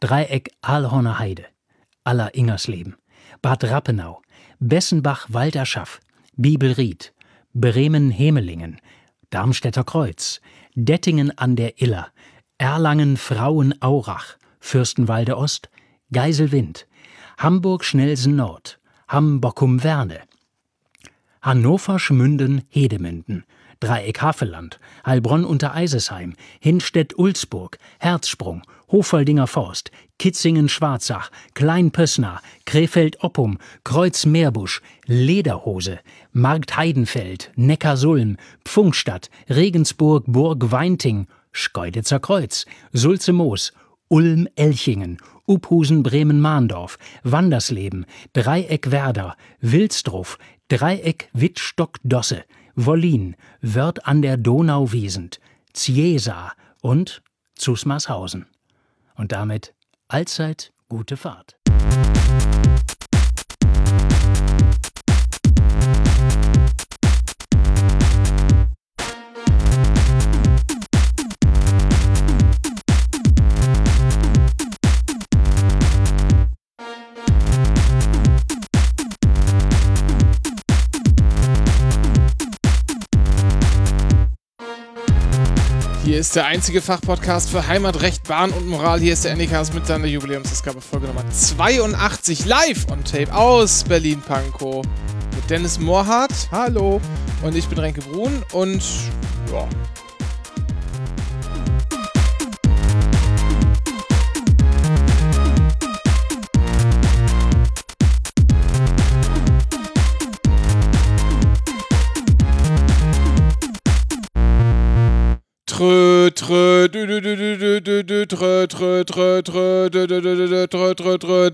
Dreieck Aalhorner Heide, aller Ingersleben, Bad Rappenau, Bessenbach Walderschaff, Bibelried, Bremen Hemelingen, Darmstädter Kreuz, Dettingen an der Iller, Erlangen Frauen-Aurach, Fürstenwalde Ost, Geiselwind, Hamburg Schnelsen Nord, Hambockum-Werne, Hannover Schmünden Hedemünden, Dreieck Havelland, Heilbronn unter Eisesheim, Hinstedt-Ulzburg, Herzsprung, Hofaldinger Forst, Kitzingen-Schwarzach, Klein-Pössnach, Krefeld-Oppum, Kreuz-Meerbusch, Lederhose, Markt Heidenfeld, Neckarsulm, Pfungstadt, Regensburg, Burg Weinting, Schkeuditzer Kreuz, Sulze-Moos, Ulm-Elchingen, Uphusen Bremen-Mahndorf, Wandersleben, Dreieck Werder, Wilsdruf, Dreieck Wittstock-Dosse, Wollin, Wörth an der Donau wiesend, Ziesa und Zusmarshausen. Und damit allzeit gute Fahrt. Hier ist der einzige Fachpodcast für Heimatrecht, Bahn und Moral. Hier ist der Anycast mit seiner Jubiläumsausgabe Folge Nummer 82 live on tape aus Berlin-Pankow mit Dennis Mohrhardt. Hallo. Und ich bin Renke Brun und ja. Trö, trö, dü, dü, dü, dü, dü, dü, trö, trö, trö, trö, dü, dü, dü, dü, trö, trö, trö.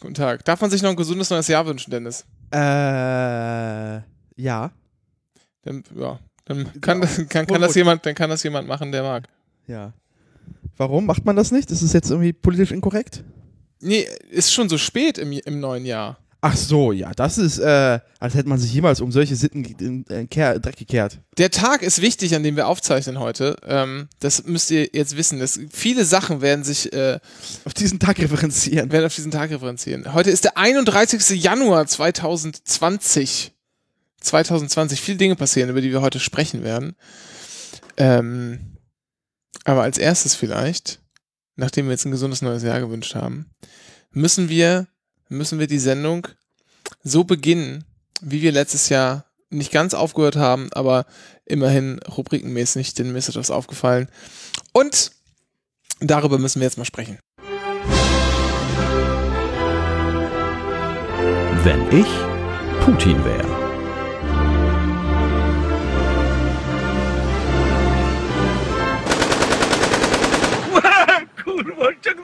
Guten Tag. Darf man sich noch ein gesundes neues Jahr wünschen, Dennis? Äh, ja. Dann, ja. Dann kann, das, kann, kann das jemand, dann kann das jemand machen, der mag. Ja. Warum macht man das nicht? Ist es jetzt irgendwie politisch inkorrekt? Nee, ist schon so spät im, im neuen Jahr. Ach so, ja, das ist, äh, als hätte man sich jemals um solche Sitten in, in, Kehr, Dreck gekehrt. Der Tag ist wichtig, an dem wir aufzeichnen heute. Ähm, das müsst ihr jetzt wissen. Dass viele Sachen werden sich äh, auf diesen Tag referenzieren. Werden auf diesen Tag referenzieren. Heute ist der 31. Januar 2020. 2020. Viele Dinge passieren, über die wir heute sprechen werden. Ähm, aber als erstes vielleicht, nachdem wir jetzt ein gesundes neues Jahr gewünscht haben, müssen wir müssen wir die Sendung so beginnen, wie wir letztes Jahr nicht ganz aufgehört haben, aber immerhin rubrikenmäßig, denn mir ist etwas aufgefallen. Und darüber müssen wir jetzt mal sprechen. Wenn ich Putin wäre.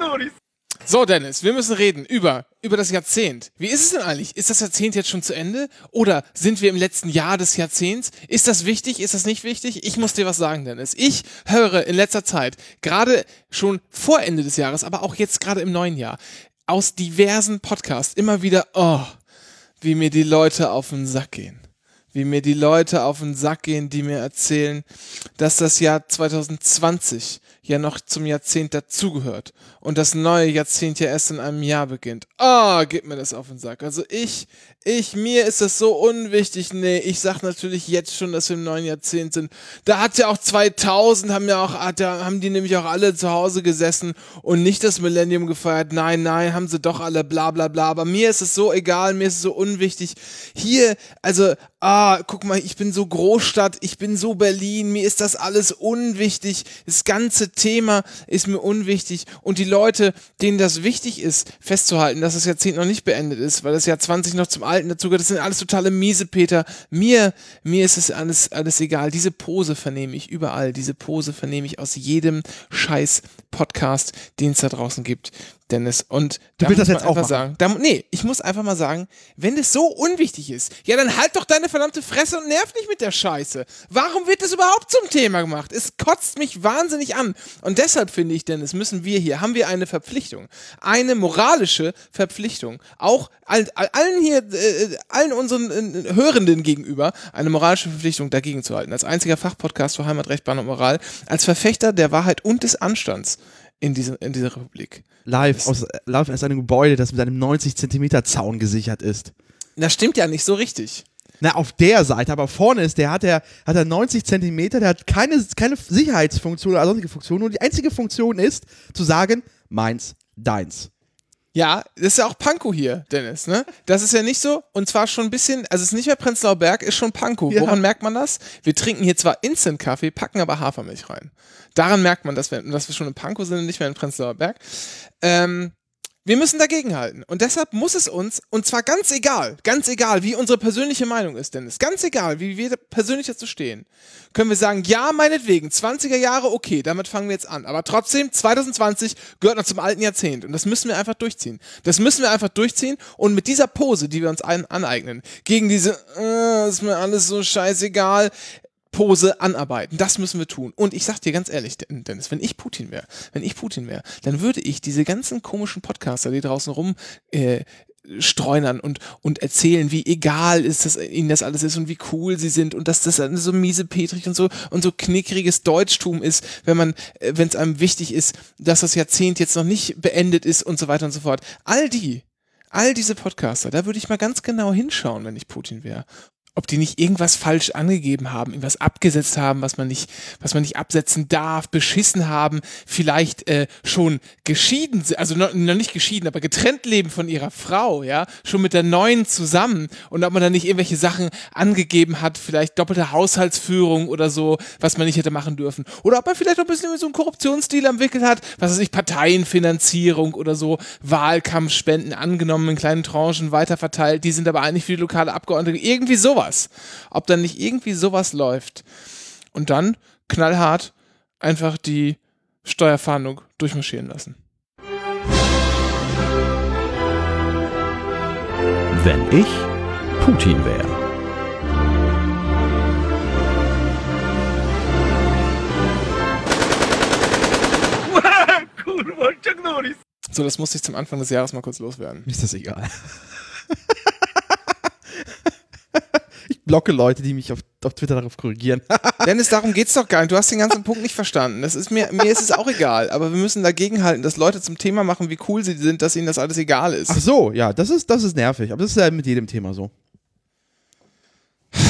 So, Dennis, wir müssen reden über, über das Jahrzehnt. Wie ist es denn eigentlich? Ist das Jahrzehnt jetzt schon zu Ende? Oder sind wir im letzten Jahr des Jahrzehnts? Ist das wichtig? Ist das nicht wichtig? Ich muss dir was sagen, Dennis. Ich höre in letzter Zeit, gerade schon vor Ende des Jahres, aber auch jetzt gerade im neuen Jahr, aus diversen Podcasts immer wieder, oh, wie mir die Leute auf den Sack gehen wie mir die Leute auf den Sack gehen, die mir erzählen, dass das Jahr 2020 ja noch zum Jahrzehnt dazugehört und das neue Jahrzehnt ja erst in einem Jahr beginnt. Ah, oh, gib mir das auf den Sack. Also ich, ich, mir ist das so unwichtig. Nee, ich sag natürlich jetzt schon, dass wir im neuen Jahrzehnt sind. Da hat ja auch 2000, haben ja auch, hat ja, haben die nämlich auch alle zu Hause gesessen und nicht das Millennium gefeiert. Nein, nein, haben sie doch alle, bla, bla, bla. Aber mir ist es so egal, mir ist es so unwichtig. Hier, also, ah, guck mal, ich bin so Großstadt, ich bin so Berlin, mir ist das alles unwichtig. Das ganze Thema ist mir unwichtig und die Leute, denen das wichtig ist, festzuhalten, dass das Jahrzehnt noch nicht beendet ist, weil das Jahr 20 noch zum Alten dazugehört, das sind alles totale Miesepeter. Mir, mir ist es alles, alles egal. Diese Pose vernehme ich überall. Diese Pose vernehme ich aus jedem scheiß Podcast, den es da draußen gibt. Dennis. Und du willst das jetzt auch machen. sagen, da, nee, ich muss einfach mal sagen, wenn das so unwichtig ist, ja, dann halt doch deine verdammte Fresse und nerv nicht mit der Scheiße. Warum wird das überhaupt zum Thema gemacht? Es kotzt mich wahnsinnig an. Und deshalb finde ich, Dennis, müssen wir hier, haben wir eine Verpflichtung, eine moralische Verpflichtung, auch allen, allen hier, äh, allen unseren äh, Hörenden gegenüber, eine moralische Verpflichtung dagegen zu halten. Als einziger Fachpodcast für Heimatrecht, Bahn und Moral, als Verfechter der Wahrheit und des Anstands in, diese, in dieser Republik. Live aus, live aus einem Gebäude, das mit einem 90 Zentimeter Zaun gesichert ist. Das stimmt ja nicht so richtig. Na, auf der Seite, aber vorne ist der, hat er, hat er 90 Zentimeter, der hat keine, keine Sicherheitsfunktion oder sonstige Funktion. Und die einzige Funktion ist, zu sagen, meins, deins. Ja, das ist ja auch Pankow hier, Dennis, ne? Das ist ja nicht so, und zwar schon ein bisschen, also es ist nicht mehr Prenzlauer Berg, ist schon Pankow. Ja. Woran merkt man das? Wir trinken hier zwar Instant-Kaffee, packen aber Hafermilch rein. Daran merkt man, dass wir, dass wir schon in Pankow sind und nicht mehr in Prenzlauer Berg. Ähm, wir müssen dagegenhalten. Und deshalb muss es uns, und zwar ganz egal, ganz egal, wie unsere persönliche Meinung ist, Dennis, ganz egal, wie wir persönlich dazu stehen, können wir sagen, ja, meinetwegen, 20er Jahre, okay, damit fangen wir jetzt an. Aber trotzdem, 2020 gehört noch zum alten Jahrzehnt. Und das müssen wir einfach durchziehen. Das müssen wir einfach durchziehen. Und mit dieser Pose, die wir uns aneignen, gegen diese, äh, ist mir alles so scheißegal, Pose anarbeiten. Das müssen wir tun. Und ich sag dir ganz ehrlich, Den- Dennis, wenn ich Putin wäre, wenn ich Putin wäre, dann würde ich diese ganzen komischen Podcaster, die draußen rum äh, streunern und, und erzählen, wie egal ist das, ihnen das alles ist und wie cool sie sind und dass das so miese Petrig und so und so knickriges Deutschtum ist, wenn man, äh, wenn es einem wichtig ist, dass das Jahrzehnt jetzt noch nicht beendet ist und so weiter und so fort. All die, all diese Podcaster, da würde ich mal ganz genau hinschauen, wenn ich Putin wäre ob die nicht irgendwas falsch angegeben haben, irgendwas abgesetzt haben, was man nicht, was man nicht absetzen darf, beschissen haben, vielleicht äh, schon geschieden, also noch, noch nicht geschieden, aber getrennt leben von ihrer Frau, ja, schon mit der neuen zusammen und ob man da nicht irgendwelche Sachen angegeben hat, vielleicht doppelte Haushaltsführung oder so, was man nicht hätte machen dürfen. Oder ob man vielleicht noch ein bisschen so einen Korruptionsstil entwickelt hat, was weiß ich, Parteienfinanzierung oder so, Wahlkampfspenden angenommen in kleinen Tranchen weiterverteilt, die sind aber eigentlich für die lokale Abgeordnete, irgendwie sowas. Ob dann nicht irgendwie sowas läuft. Und dann knallhart einfach die Steuerfahndung durchmarschieren lassen. Wenn ich Putin wäre. So, das musste ich zum Anfang des Jahres mal kurz loswerden. Mir ist das egal. Blocke Leute, die mich auf, auf Twitter darauf korrigieren. Dennis, darum geht's doch gar nicht. Du hast den ganzen Punkt nicht verstanden. Das ist mir, mir ist es auch egal. Aber wir müssen dagegenhalten, dass Leute zum Thema machen, wie cool sie sind, dass ihnen das alles egal ist. Ach so, ja, das ist, das ist nervig. Aber das ist ja mit jedem Thema so.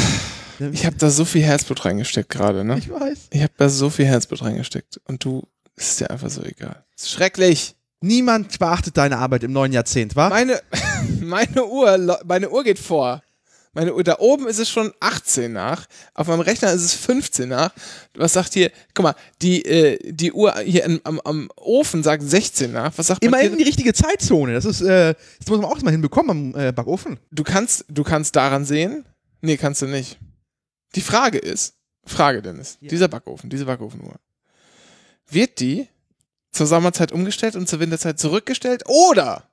Ich habe da so viel Herzblut reingesteckt gerade, ne? Ich weiß. Ich habe da so viel Herzblut reingesteckt. Und du, es ist dir einfach so egal. Schrecklich. Niemand beachtet deine Arbeit im neuen Jahrzehnt, wa? Meine, meine Uhr, meine Uhr geht vor. Meine Uhr, da oben ist es schon 18 nach. Auf meinem Rechner ist es 15 nach. Was sagt hier, guck mal, die, äh, die Uhr hier am, am, am Ofen sagt 16 nach. Was sagt Immerhin die richtige Zeitzone. Das ist, äh, das muss man auch mal hinbekommen am äh, Backofen. Du kannst, du kannst daran sehen? Nee, kannst du nicht. Die Frage ist, Frage Dennis, dieser Backofen, diese Backofenuhr, wird die zur Sommerzeit umgestellt und zur Winterzeit zurückgestellt oder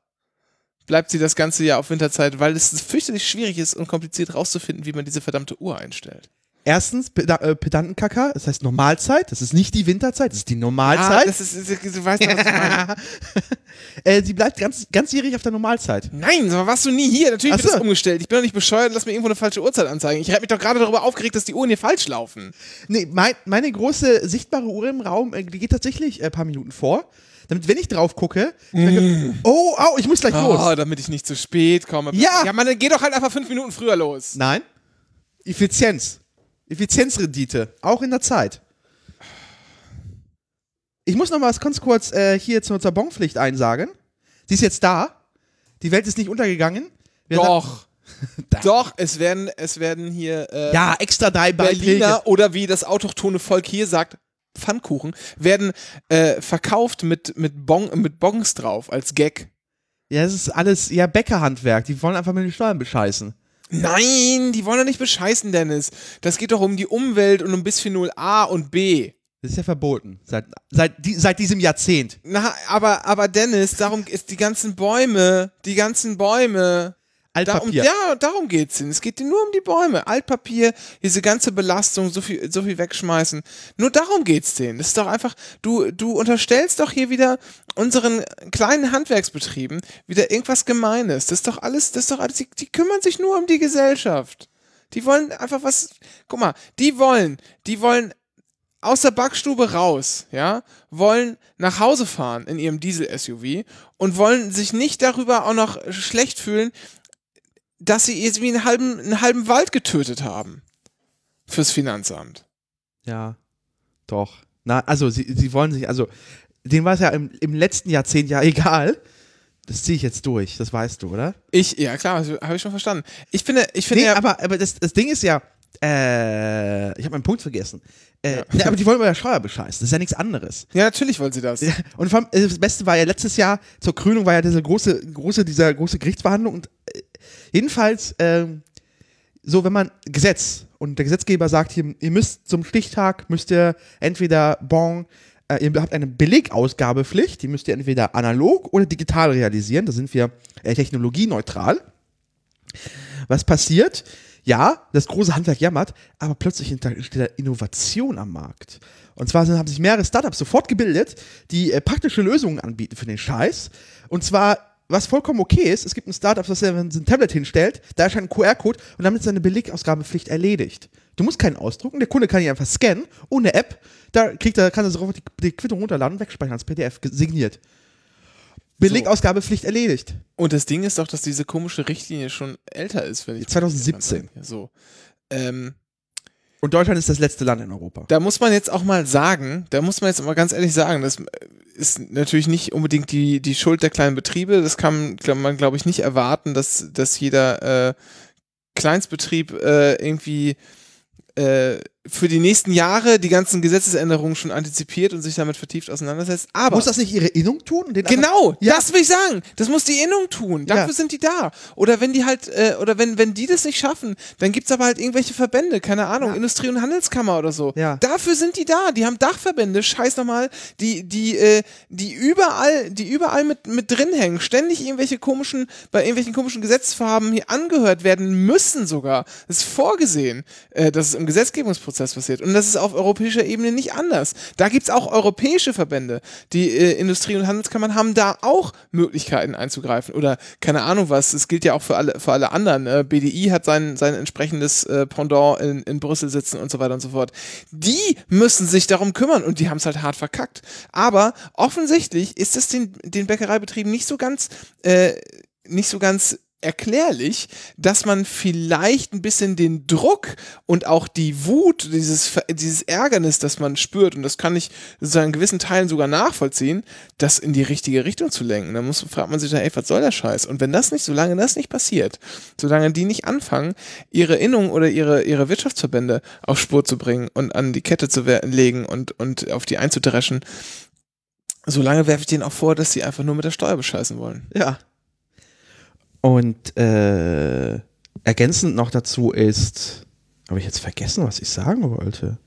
bleibt sie das ganze Jahr auf Winterzeit, weil es fürchterlich schwierig ist und kompliziert rauszufinden, wie man diese verdammte Uhr einstellt? Erstens, Peda äh, Pedantenkacker, das heißt Normalzeit. Das ist nicht die Winterzeit, das ist die Ah, Normalzeit. das ist, du weißt was ich meine. äh, sie bleibt ganz, ganzjährig auf der Normalzeit. Nein, mal, warst du nie hier? Natürlich Ach wird das so. umgestellt. Ich bin doch nicht bescheuert, lass mir irgendwo eine falsche Uhrzeit anzeigen. Ich habe mich doch gerade darüber aufgeregt, dass die Uhren hier falsch laufen. Nee, mein, meine große sichtbare Uhr im Raum, äh, die geht tatsächlich äh, ein paar Minuten vor. Damit, wenn ich drauf gucke, denke, oh, au, ich muss gleich Oh, los. damit ich nicht zu spät komme. Ja. Ja, man, dann geh doch halt einfach fünf Minuten früher los. Nein. Effizienz. Effizienzrendite. Auch in der Zeit. Ich muss noch mal was ganz kurz äh, hier zur, zur Bonpflicht einsagen. Sie ist jetzt da. Die Welt ist nicht untergegangen. Wir Doch. Doch, es werden, es werden hier äh, Ja, extra drei Beiträge. Berliner oder wie das autochtone Volk hier sagt, Pfannkuchen, werden äh, verkauft mit, mit, bon, mit Bongs drauf als Gag. Ja, das ist alles ja Bäckerhandwerk. Die wollen einfach mit den Steuern bescheißen. Nein, die wollen doch nicht bescheißen, Dennis. Das geht doch um die Umwelt und um Bisphenol A und B. Das ist ja verboten. Seit, seit, die, seit diesem Jahrzehnt. Na, aber, aber Dennis, darum ist die ganzen Bäume, die ganzen Bäume. Altpapier. ja, darum geht's. Es geht nur um die Bäume. Altpapier, diese ganze Belastung, so viel, so viel wegschmeißen. Nur darum geht's denen. Das ist doch einfach, du, du unterstellst doch hier wieder unseren kleinen Handwerksbetrieben wieder irgendwas Gemeines. Das ist doch alles, das ist doch alles, die, die kümmern sich nur um die Gesellschaft. Die wollen einfach was, guck mal, die wollen, die wollen aus der Backstube raus, ja, wollen nach Hause fahren in ihrem Diesel-SUV und wollen sich nicht darüber auch noch schlecht fühlen, dass sie jetzt wie einen halben, einen halben Wald getötet haben. Fürs Finanzamt. Ja, doch. Na, also sie, sie wollen sich, also denen war es ja im, im letzten Jahrzehnt ja egal. Das ziehe ich jetzt durch, das weißt du, oder? Ich, ja klar, habe ich schon verstanden. Ich finde, ich finde Nee, ja, aber, aber das, das Ding ist ja, äh, ich habe meinen Punkt vergessen. Äh, Ja. nee, aber die wollen der Steuer bescheißen, das ist ja nichts anderes. ja, natürlich wollen sie das. Ja, und vor allem, äh, das Beste war ja letztes Jahr zur Krönung war ja diese große, große, dieser große Gerichtsverhandlung und äh, jedenfalls ähm, so, wenn man Gesetz und der Gesetzgeber sagt, hier, ihr müsst zum Stichtag müsst ihr entweder bon, äh, ihr habt eine Belegausgabepflicht, die müsst ihr entweder analog oder digital realisieren. Da sind wir äh, technologieneutral. Was passiert? Ja, das große Handwerk jammert, aber plötzlich entsteht da Innovation am Markt. Und zwar haben sich mehrere Startups sofort gebildet, die äh, praktische Lösungen anbieten für den Scheiß. Und zwar, was vollkommen okay ist, es gibt ein Startup, das ein Tablet hinstellt, da erscheint ein QR-Code und damit ist seine Belegausgabepflicht erledigt. Du musst keinen ausdrucken, der Kunde kann ihn einfach scannen, ohne App, da kriegt er, kann er sofort die, die Quittung runterladen und wegspeichern als PDF, signiert. Belegausgabepflicht erledigt. Und das Ding ist doch, dass diese komische Richtlinie schon älter ist, wenn ich 2017. Ja, so. Ähm, Und Deutschland ist das letzte Land in Europa. da muss man jetzt auch mal sagen, da muss man jetzt mal ganz ehrlich sagen, das ist natürlich nicht unbedingt die, die Schuld der kleinen Betriebe. Das kann man, glaube ich, nicht erwarten, dass, dass jeder äh, Kleinstbetrieb äh, irgendwie äh, für die nächsten Jahre die ganzen Gesetzesänderungen schon antizipiert und sich damit vertieft auseinandersetzt. Aber Muss das nicht ihre Innung tun? Genau, Ja. das will ich sagen. Das muss die Innung tun. Dafür Ja. sind die da. Oder wenn die halt, äh, oder wenn, wenn die das nicht schaffen, dann gibt's aber halt irgendwelche Verbände, keine Ahnung, Ja. Industrie- und Handelskammer oder so. Ja. Dafür sind die da. Die haben Dachverbände, scheiß nochmal, die, die, äh, die überall, die überall mit, mit drin hängen, ständig irgendwelche komischen, bei irgendwelchen komischen Gesetzesvorhaben hier angehört werden müssen sogar. Das ist vorgesehen, äh, dass es im Gesetzgebungsprozess passiert. Und das ist auf europäischer Ebene nicht anders. Da gibt's auch europäische Verbände. Die äh, Industrie- und Handelskammern haben da auch Möglichkeiten einzugreifen. Oder keine Ahnung was, es gilt ja auch für alle, für alle anderen. Äh, BDI hat sein, sein entsprechendes äh, Pendant in, in Brüssel sitzen und so weiter und so fort. Die müssen sich darum kümmern und die haben es halt hart verkackt. Aber offensichtlich ist es den, den Bäckereibetrieben nicht so ganz, äh, nicht so ganz erklärlich, dass man vielleicht ein bisschen den Druck und auch die Wut, dieses, dieses Ärgernis, das man spürt, und das kann ich sozusagen in gewissen Teilen sogar nachvollziehen, das in die richtige Richtung zu lenken. Da muss, fragt man sich dann, ey, was soll der Scheiß? Und wenn das nicht, solange das nicht passiert, solange die nicht anfangen, ihre Innung oder ihre, ihre Wirtschaftsverbände auf Spur zu bringen und an die Kette zu legen und, und auf die einzudreschen, solange werfe ich denen auch vor, dass sie einfach nur mit der Steuer bescheißen wollen. Ja. Und äh, ergänzend noch dazu ist, habe ich jetzt vergessen, was ich sagen wollte.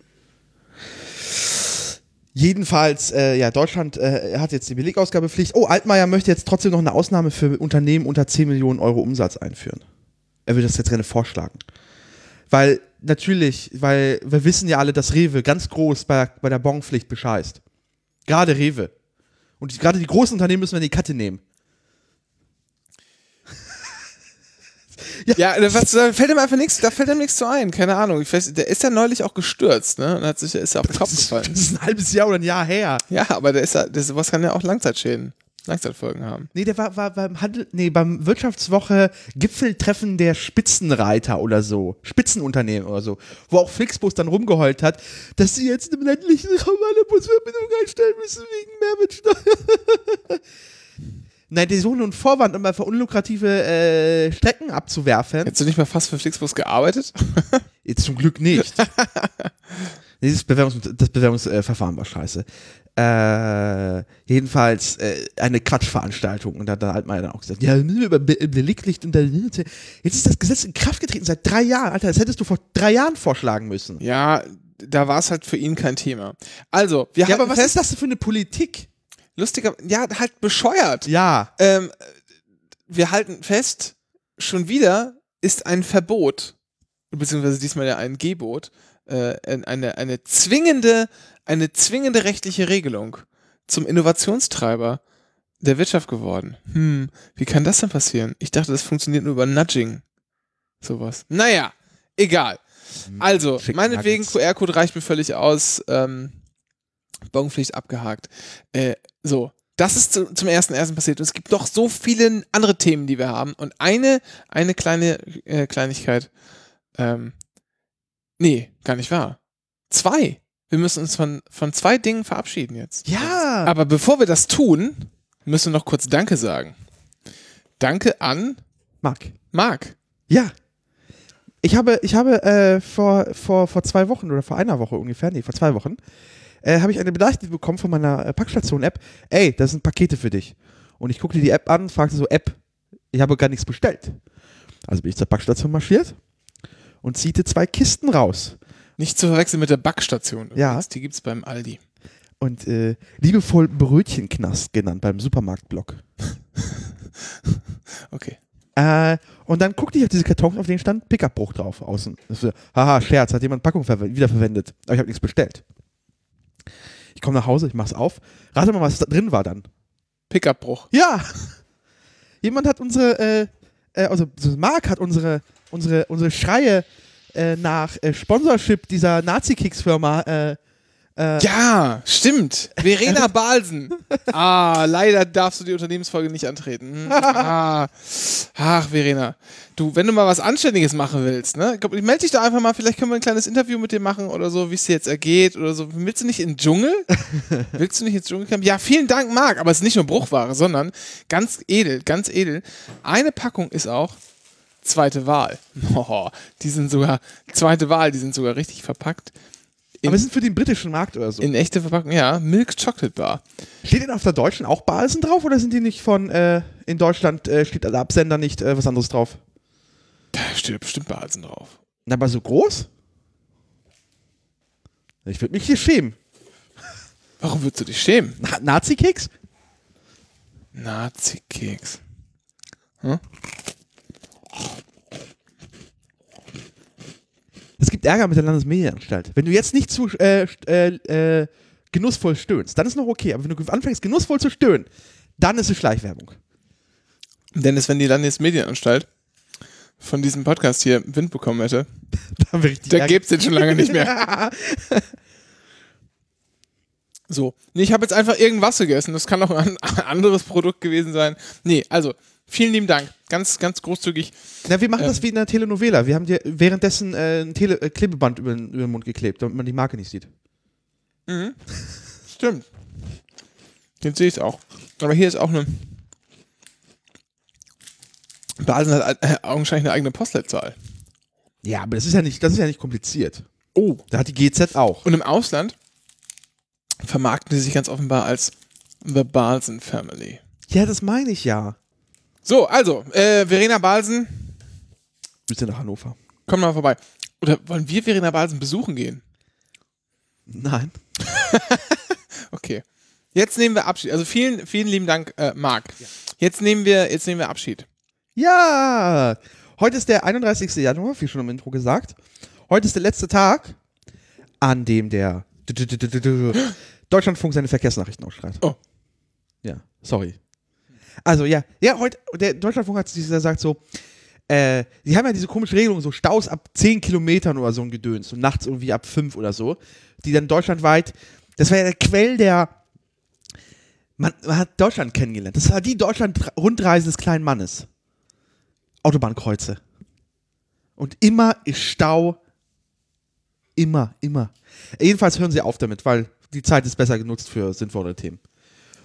Jedenfalls, äh, ja, Deutschland äh, hat jetzt die Belegausgabepflicht. Oh, Altmaier möchte jetzt trotzdem noch eine Ausnahme für Unternehmen unter 10 Millionen Euro Umsatz einführen. Er will das jetzt gerne vorschlagen. Weil natürlich, weil wir wissen ja alle, dass Rewe ganz groß bei, bei der Bonpflicht bescheißt. Gerade Rewe. Und die, gerade die großen Unternehmen müssen wir in die Katte nehmen. Ja, was, da fällt ihm einfach nichts, da fällt ihm nichts zu ein, keine Ahnung. Ich weiß, der ist ja neulich auch gestürzt, ne? Und hat sich, ist ja auf den Kopf gefallen. das ist ein halbes Jahr oder ein Jahr her. Ja, aber der ist ja, das, sowas kann ja auch Langzeitschäden, Langzeitfolgen haben. Nee, der war, war beim Handel, nee, beim Wirtschaftswoche Gipfeltreffen der Spitzenreiter oder so. Spitzenunternehmen oder so. Wo auch Flixbus dann rumgeheult hat, dass sie jetzt im ländlichen Raum eine Busverbindung einstellen müssen wegen Mehrwertsteuer. Nein, die suchen einen Vorwand, um einfach unlukrative äh, Strecken abzuwerfen. Hättest du nicht mal fast für Flixbus gearbeitet? Jetzt zum Glück nicht. das Bewerbungs das Bewerbungsverfahren war scheiße. Äh, jedenfalls äh, eine Quatschveranstaltung. Und da hat der Altmaier dann auch gesagt, ja, über Be Belegpflicht und dann- jetzt ist das Gesetz in Kraft getreten seit drei Jahren. Alter, das hättest du vor drei Jahren vorschlagen müssen. Ja, da war es halt für ihn kein Thema. Also, wir Ja, halten aber was fest, ist das für eine Politik? Lustiger, ja, halt bescheuert. Ja. Ähm, wir halten fest, schon wieder ist ein Verbot, beziehungsweise diesmal ja ein Gebot, äh, eine, eine zwingende, eine zwingende rechtliche Regelung zum Innovationstreiber der Wirtschaft geworden. Hm, wie kann das denn passieren? Ich dachte, das funktioniert nur über Nudging. Sowas. Naja, egal. Also, Chicken meinetwegen. QR-Code reicht mir völlig aus. Ähm, Bonpflicht abgehakt. Äh, so, das ist zu, zum ersten ersten passiert. Und es gibt noch so viele andere Themen, die wir haben. Und eine, eine kleine äh, Kleinigkeit. Ähm, nee, gar nicht wahr. Zwei. Wir müssen uns von, von zwei Dingen verabschieden jetzt. Ja. Aber bevor wir das tun, müssen wir noch kurz Danke sagen. Danke an Marc. Marc. Ja. Ich habe, ich habe äh, vor, vor, vor zwei Wochen oder vor einer Woche ungefähr, nee, vor zwei Wochen, äh, habe ich eine Benachrichtigung bekommen von meiner äh, Packstation-App. Ey, das sind Pakete für dich. Und ich guckte die App an fragte so, App, ich habe gar nichts bestellt. Also bin ich zur Packstation marschiert und ziehte zwei Kisten raus. Nicht zu verwechseln mit der Backstation. Ja. Übrigens. Die gibt's beim Aldi. Und äh, liebevoll Brötchenknast genannt beim Supermarktblock. Okay. Äh, und dann guckte ich auf diese Kartons, auf denen stand Pickup-Bruch drauf außen. So, Haha, Scherz, hat jemand Packung verwe- wiederverwendet. Aber ich habe nichts bestellt. Ich komme nach Hause, ich mach's auf. Rate mal, was da drin war dann. Pickup-Bruch. Ja! Jemand hat unsere, äh, äh, also so Mark hat unsere, unsere, unsere Schreie äh, nach äh, Sponsorship dieser Nazi-Kicks-Firma äh, Ja, stimmt. Verena Balsen. Ah, leider darfst du die Unternehmensfolge nicht antreten. Hm. Ah. Ach, Verena. Du, wenn du mal was Anständiges machen willst, ne? Ich glaub, Meld dich da einfach mal, vielleicht können wir ein kleines Interview mit dir machen oder so, wie es dir jetzt ergeht oder so. Willst du nicht in den Dschungel? Willst du nicht ins Dschungelcamp? Ja, vielen Dank, Marc. Aber es ist nicht nur Bruchware, sondern ganz edel, ganz edel. Eine Packung ist auch zweite Wahl. Oh, die sind sogar, zweite Wahl, die sind sogar richtig verpackt. Aber wir sind für den britischen Markt oder so. In echte Verpackung, ja. Milk Chocolate Bar. Steht denn auf der deutschen auch Balsen drauf oder sind die nicht von, äh, in Deutschland äh, steht der Absender nicht äh, was anderes drauf? Da steht bestimmt Balsen drauf. Na, aber so groß? Ich würde mich hier schämen. Warum würdest du dich schämen? Na Nazi-Keks? Nazi-Keks. Es gibt Ärger mit der Landesmedienanstalt. Wenn du jetzt nicht zu äh, äh, äh, genussvoll stöhnst, dann ist noch okay. Aber wenn du anfängst, genussvoll zu stöhnen, dann ist es Schleichwerbung. Dennis, wenn die Landesmedienanstalt von diesem Podcast hier Wind bekommen hätte, Dann wäre richtig da Ärger. gibt's den schon lange nicht mehr. So. Nee, ich habe jetzt einfach irgendwas gegessen. Das kann auch ein anderes Produkt gewesen sein. Nee, also, vielen lieben Dank. Ganz, ganz großzügig. Na, wir machen Ähm. das wie in einer Telenovela. Wir haben dir währenddessen äh, ein Tele äh, Klebeband über, den- über den Mund geklebt, damit man die Marke nicht sieht. Stimmt. Jetzt sehe ich es auch. Aber hier ist auch eine. Basen hat äh, augenscheinlich eine eigene Postleitzahl. Ja, aber das ist ja nicht, das ist ja nicht kompliziert. Oh. Da hat die GZ auch. Und im Ausland vermarkten die sich ganz offenbar als The Balsen Family. Ja, das meine ich ja. So, also, äh, Verena Balsen, du nach Hannover? komm mal vorbei. Oder wollen wir Verena Balsen besuchen gehen? Nein. Okay. Jetzt nehmen wir Abschied. Also vielen, vielen lieben Dank, äh, Marc. Jetzt nehmen wir, jetzt nehmen wir Abschied. Ja! Heute ist der 31. Januar, wie schon im Intro gesagt. Heute ist der letzte Tag, an dem der Deutschlandfunk seine Verkehrsnachrichten ausstrahlt. Oh. Ja, sorry. Also ja, ja, heute, der Deutschlandfunk hat sich gesagt so, äh, die haben ja diese komische Regelung, so Staus ab 10 Kilometern oder so ein Gedöns und nachts irgendwie ab 5 oder so, die dann deutschlandweit, das war ja der Quell der, man, man hat Deutschland kennengelernt. Das war die Deutschland-Rundreise des kleinen Mannes. Autobahnkreuze. Und immer ist Stau. Immer, immer. Jedenfalls hören sie auf damit, weil die Zeit ist besser genutzt für sinnvolle Themen.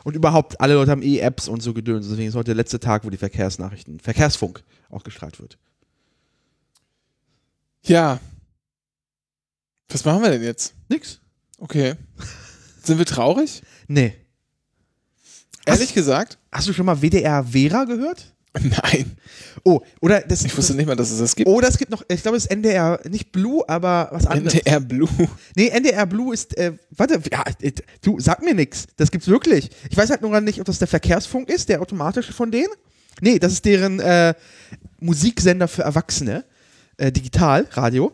Und überhaupt, alle Leute haben E-Apps und so gedöns. Deswegen ist heute der letzte Tag, wo die Verkehrsnachrichten, Verkehrsfunk auch gestrahlt wird. Ja. Was machen wir denn jetzt? Nix. Okay. Sind wir traurig? Nee. Ehrlich gesagt? Hast du schon mal WDR Vera gehört? Nein. Oh, oder das. Ich wusste nicht mal, dass es das gibt. Oder es gibt noch, ich glaube, es ist NDR, nicht Blue, aber was anderes. NDR Blue. Nee, NDR Blue ist, äh, warte, ja, äh, du, sag mir nix. Das gibt's wirklich. Ich weiß halt nur nicht, ob das der Verkehrsfunk ist, der automatische von denen. Nee, das ist deren äh, Musiksender für Erwachsene. Äh, digital, Radio.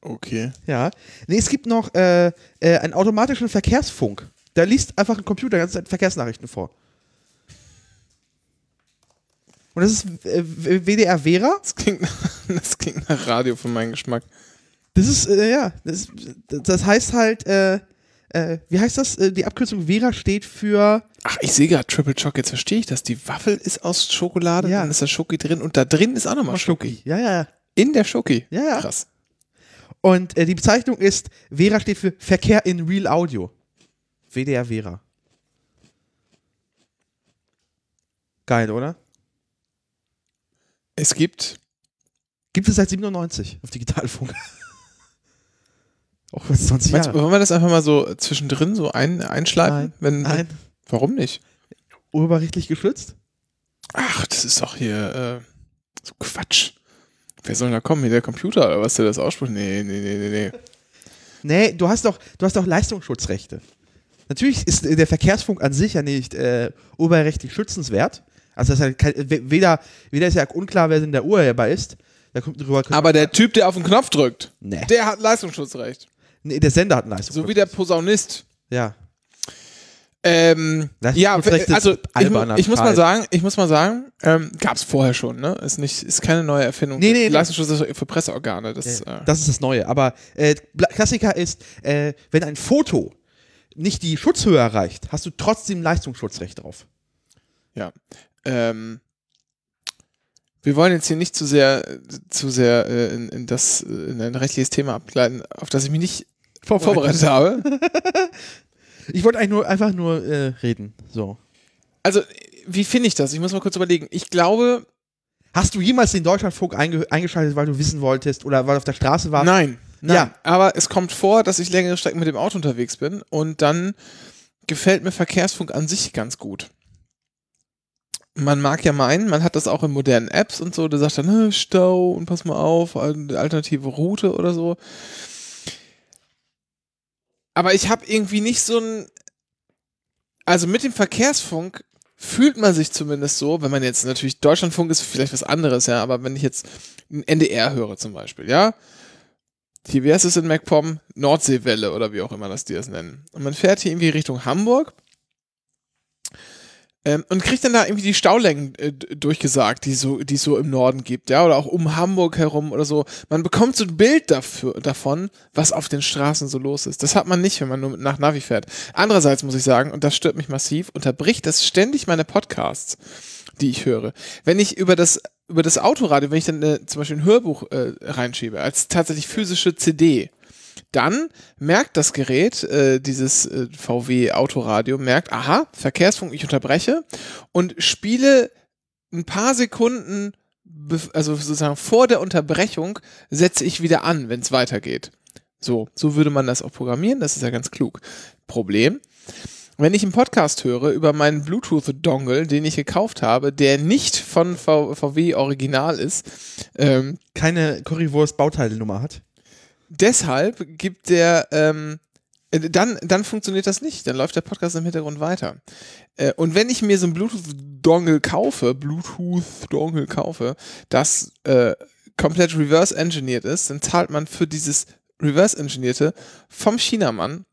Okay. Ja. Nee, es gibt noch äh, äh, einen automatischen Verkehrsfunk. Da liest einfach ein Computer die ganze Zeit Verkehrsnachrichten vor. Und das ist äh, WDR Vera. Das klingt, das klingt nach Radio für meinen Geschmack. Das ist, äh, ja, das, das heißt halt, äh, äh, wie heißt das? Äh, Die Abkürzung Vera steht für, Ach, ich sehe gerade Triple Choc, jetzt verstehe ich das. Die Waffel ist aus Schokolade, Ja. dann ist da Schoki drin und da drin ist auch nochmal Schoki. Ja, ja, ja. In der Schoki. Ja, ja. Krass. Und äh, die Bezeichnung ist, Vera steht für Verkehr in Real Audio. WDR Vera. Geil, oder? Es gibt Gibt es seit 97 auf Digitalfunk. Auch was 20 Meinst, du, Jahre. wollen wir das einfach mal so zwischendrin so ein, einschleifen? Nein, Wenn, Nein, Warum nicht? urheberrechtlich geschützt? Ach, das ist doch hier äh, so Quatsch. Wer soll da kommen? Hier der Computer oder was der das ausspricht? Nee, nee, nee, nee, nee. Nee, du hast doch, du hast doch Leistungsschutzrechte. Natürlich ist der Verkehrsfunk an sich ja nicht äh, urheberrechtlich schützenswert. Also das ist halt weder, weder ist ja unklar, wer denn der Urheber ist. Da kommt drüber. Aber der Typ, der auf den Knopf drückt, nee. der hat Leistungsschutzrecht. nee, der Sender hat einen Leistungsschutz. So wie der Posaunist. Ja. Ähm, ja, Leistungsschutzrecht also ich, ich muss mal sagen, ich muss mal sagen, ähm, gab es vorher schon, ne? Ist nicht, ist keine neue Erfindung. Nee, nee, nee. Leistungsschutz ist für Presseorgane. Das, Ja, äh, Das ist das Neue. Aber äh, Klassiker ist, äh, wenn ein Foto nicht die Schutzhöhe erreicht, hast du trotzdem Leistungsschutzrecht drauf. Ja. Ähm, wir wollen jetzt hier nicht zu sehr, zu sehr äh, in, in das äh, in ein rechtliches Thema abgleiten, auf das ich mich nicht vorbereitet habe. Ich wollte eigentlich nur einfach nur äh, reden. So. Also, wie finde ich das? Ich muss mal kurz überlegen. Ich glaube, Hast du jemals den Deutschlandfunk einge eingeschaltet, weil du wissen wolltest oder weil du auf der Straße warst? nein. Nein. Ja. Aber es kommt vor, dass ich längere Strecken mit dem Auto unterwegs bin und dann gefällt mir Verkehrsfunk an sich ganz gut. Man mag ja meinen, man hat das auch in modernen Apps und so, da sagt dann, "Äh, Stau und pass mal auf, alternative Route oder so. Aber ich habe irgendwie nicht so ein. Also mit dem Verkehrsfunk fühlt man sich zumindest so, wenn man jetzt natürlich, Deutschlandfunk ist vielleicht was anderes, ja, aber wenn ich jetzt ein NDR höre zum Beispiel, ja, hier, heißt es in MacPom? Nordseewelle oder wie auch immer das die das nennen. Und man fährt hier irgendwie Richtung Hamburg ähm, und kriegt dann da irgendwie die Staulängen äh, durchgesagt, die so, die so im Norden gibt, ja, oder auch um Hamburg herum oder so. Man bekommt so ein Bild dafür, davon, was auf den Straßen so los ist. Das hat man nicht, wenn man nur nach Navi fährt. Andererseits muss ich sagen, und das stört mich massiv, unterbricht das ständig meine Podcasts, die ich höre. Wenn ich über das über das Autoradio, wenn ich dann äh, zum Beispiel ein Hörbuch äh, reinschiebe, als tatsächlich physische CD, dann merkt das Gerät, äh, dieses äh, VW Autoradio, merkt, aha, Verkehrsfunk, ich unterbreche und spiele ein paar Sekunden, also sozusagen vor der Unterbrechung, setze ich wieder an, wenn es weitergeht. So, so würde man das auch programmieren, das ist ja ganz klug. Problem, wenn ich einen Podcast höre über meinen Bluetooth-Dongle, den ich gekauft habe, der nicht von VW Original ist, ähm, Keine Currywurst-Bauteilnummer hat. Deshalb gibt der, ähm, äh, dann, dann funktioniert das nicht. Dann läuft der Podcast im Hintergrund weiter. Äh, und wenn ich mir so ein Bluetooth-Dongle kaufe, Bluetooth-Dongle kaufe, das äh, komplett reverse-engineert ist, dann zahlt man für dieses reverse-engineerte vom Chinamann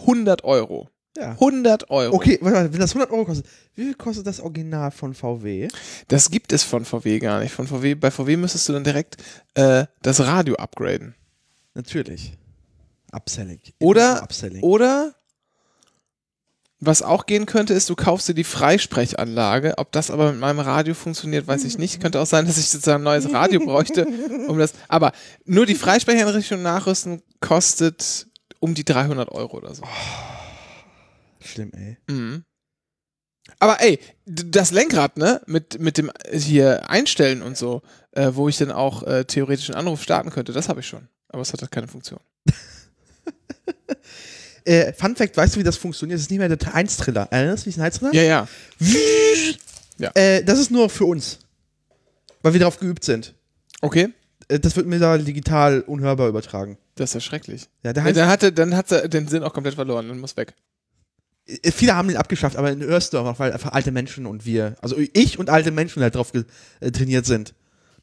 100 Euro. Ja. 100 Euro. Okay, warte mal, wenn das 100 Euro kostet, wie viel kostet das Original von VW? Das gibt es von VW gar nicht. Von VW, bei VW müsstest du dann direkt äh, das Radio upgraden. Natürlich. Upselling. Oder- Upselling. Oder was auch gehen könnte, ist, du kaufst dir die Freisprechanlage. Ob das aber mit meinem Radio funktioniert, weiß ich nicht. Könnte auch sein, dass ich sozusagen ein neues Radio bräuchte, um das. Aber nur die Freisprechanrichtung nachrüsten kostet um die 300 Euro oder so. Schlimm, ey. Mhm. Aber ey, das Lenkrad, ne, mit, mit dem äh, hier Einstellen und so, äh, wo ich dann auch äh, theoretisch einen Anruf starten könnte, das habe ich schon. Aber es hat halt keine Funktion. Äh, Fun Fact, weißt du, wie das funktioniert? Das ist nicht mehr der 1-Triller. Erinnerst du dich an den 1-Triller? Ja, ja. Ja. Äh, das ist nur für uns. Weil wir darauf geübt sind. Okay. Äh, das wird mir da digital unhörbar übertragen. Das ist ja schrecklich. Ja, der Ja, dann, hatte, dann hat er den Sinn auch komplett verloren und muss weg. äh, viele haben den abgeschafft, aber in Örsdorf, weil einfach alte Menschen und wir, also ich und alte Menschen halt drauf äh, trainiert sind.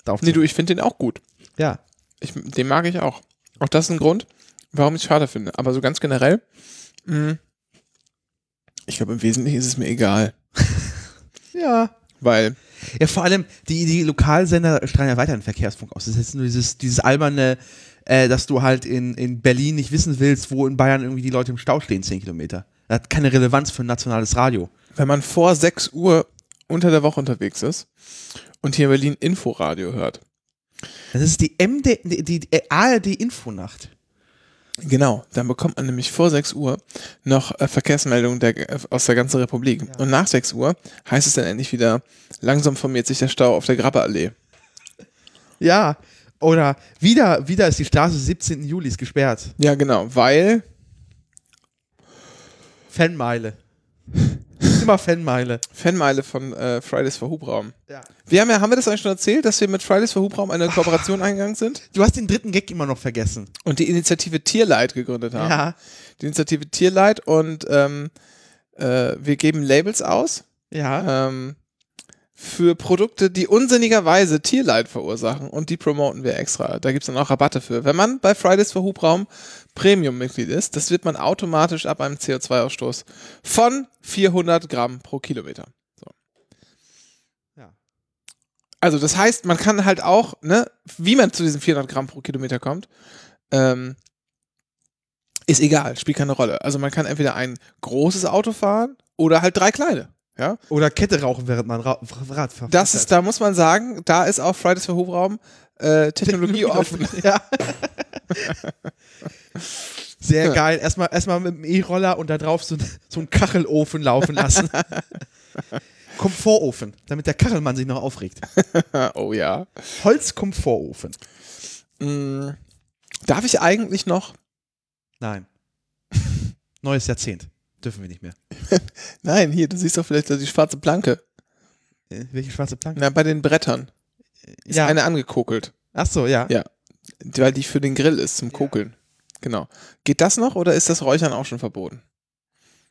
Darauf Nee, du, ich finde den auch gut. ja. Ich, den mag ich auch. Auch das ist ein Grund, warum ich es schade finde. Aber so ganz generell, mh, ich glaube, im Wesentlichen ist es mir egal. Ja. Weil Ja, vor allem, die, die Lokalsender strahlen ja weiterhin Verkehrsfunk aus. Das ist jetzt nur dieses, dieses alberne, äh, dass du halt in, in Berlin nicht wissen willst, wo in Bayern irgendwie die Leute im Stau stehen, 10 Kilometer. Das hat keine Relevanz für ein nationales Radio. Wenn man vor 6 Uhr unter der Woche unterwegs ist und hier in Berlin Inforadio hört. Das ist die MD, die, die ARD-Infonacht. Genau, dann bekommt man nämlich vor 6 Uhr noch äh, Verkehrsmeldungen der, äh, aus der ganzen Republik. Ja. Und nach 6 Uhr heißt es dann endlich wieder, langsam formiert sich der Stau auf der Grabbeallee. Ja. Oder wieder, wieder ist die Straße 17. Julis gesperrt. Ja, genau, weil Fanmeile. Immer Fanmeile. Fanmeile von äh, Fridays for Hubraum. Ja. Wir haben ja, haben wir das eigentlich schon erzählt, dass wir mit Fridays for Hubraum eine Kooperation eingegangen sind Du hast den dritten Gag immer noch vergessen. und die Initiative Tierleid gegründet haben. Ja. Die Initiative Tierleid und ähm, äh, wir geben Labels aus Ja. ähm, für Produkte, die unsinnigerweise Tierleid verursachen und die promoten wir extra. Da gibt es dann auch Rabatte für. Wenn man bei Fridays for Hubraum Premium-Mitglied ist, das wird man automatisch ab einem CO2-Ausstoß von 400 Gramm pro Kilometer. So. Ja. Also das heißt, man kann halt auch, ne, wie man zu diesen 400 Gramm pro Kilometer kommt, ähm, ist egal, spielt keine Rolle. Also man kann entweder ein großes Auto fahren oder halt drei kleine. Ja, Oder Kette rauchen, während man Ra Rad fährt. das ist, da muss man sagen, da ist auch Fridays for Hubraum äh, Technologie offen. Ja. Sehr geil. Erstmal, erstmal mit dem E-Roller und da drauf so, so einen Kachelofen laufen lassen. Komfortofen, damit der Kachelmann sich noch aufregt. oh ja. Holzkomfortofen. Mm, darf ich eigentlich noch? Nein. Neues Jahrzehnt. Dürfen wir nicht mehr. Nein, hier, du siehst doch vielleicht die schwarze Planke. Äh, Welche schwarze Planke? Na, bei den Brettern ist Ja. eine angekokelt, Ach so, ja. Ja. weil die für den Grill ist zum Kokeln. Genau. Geht das noch oder ist das Räuchern auch schon verboten?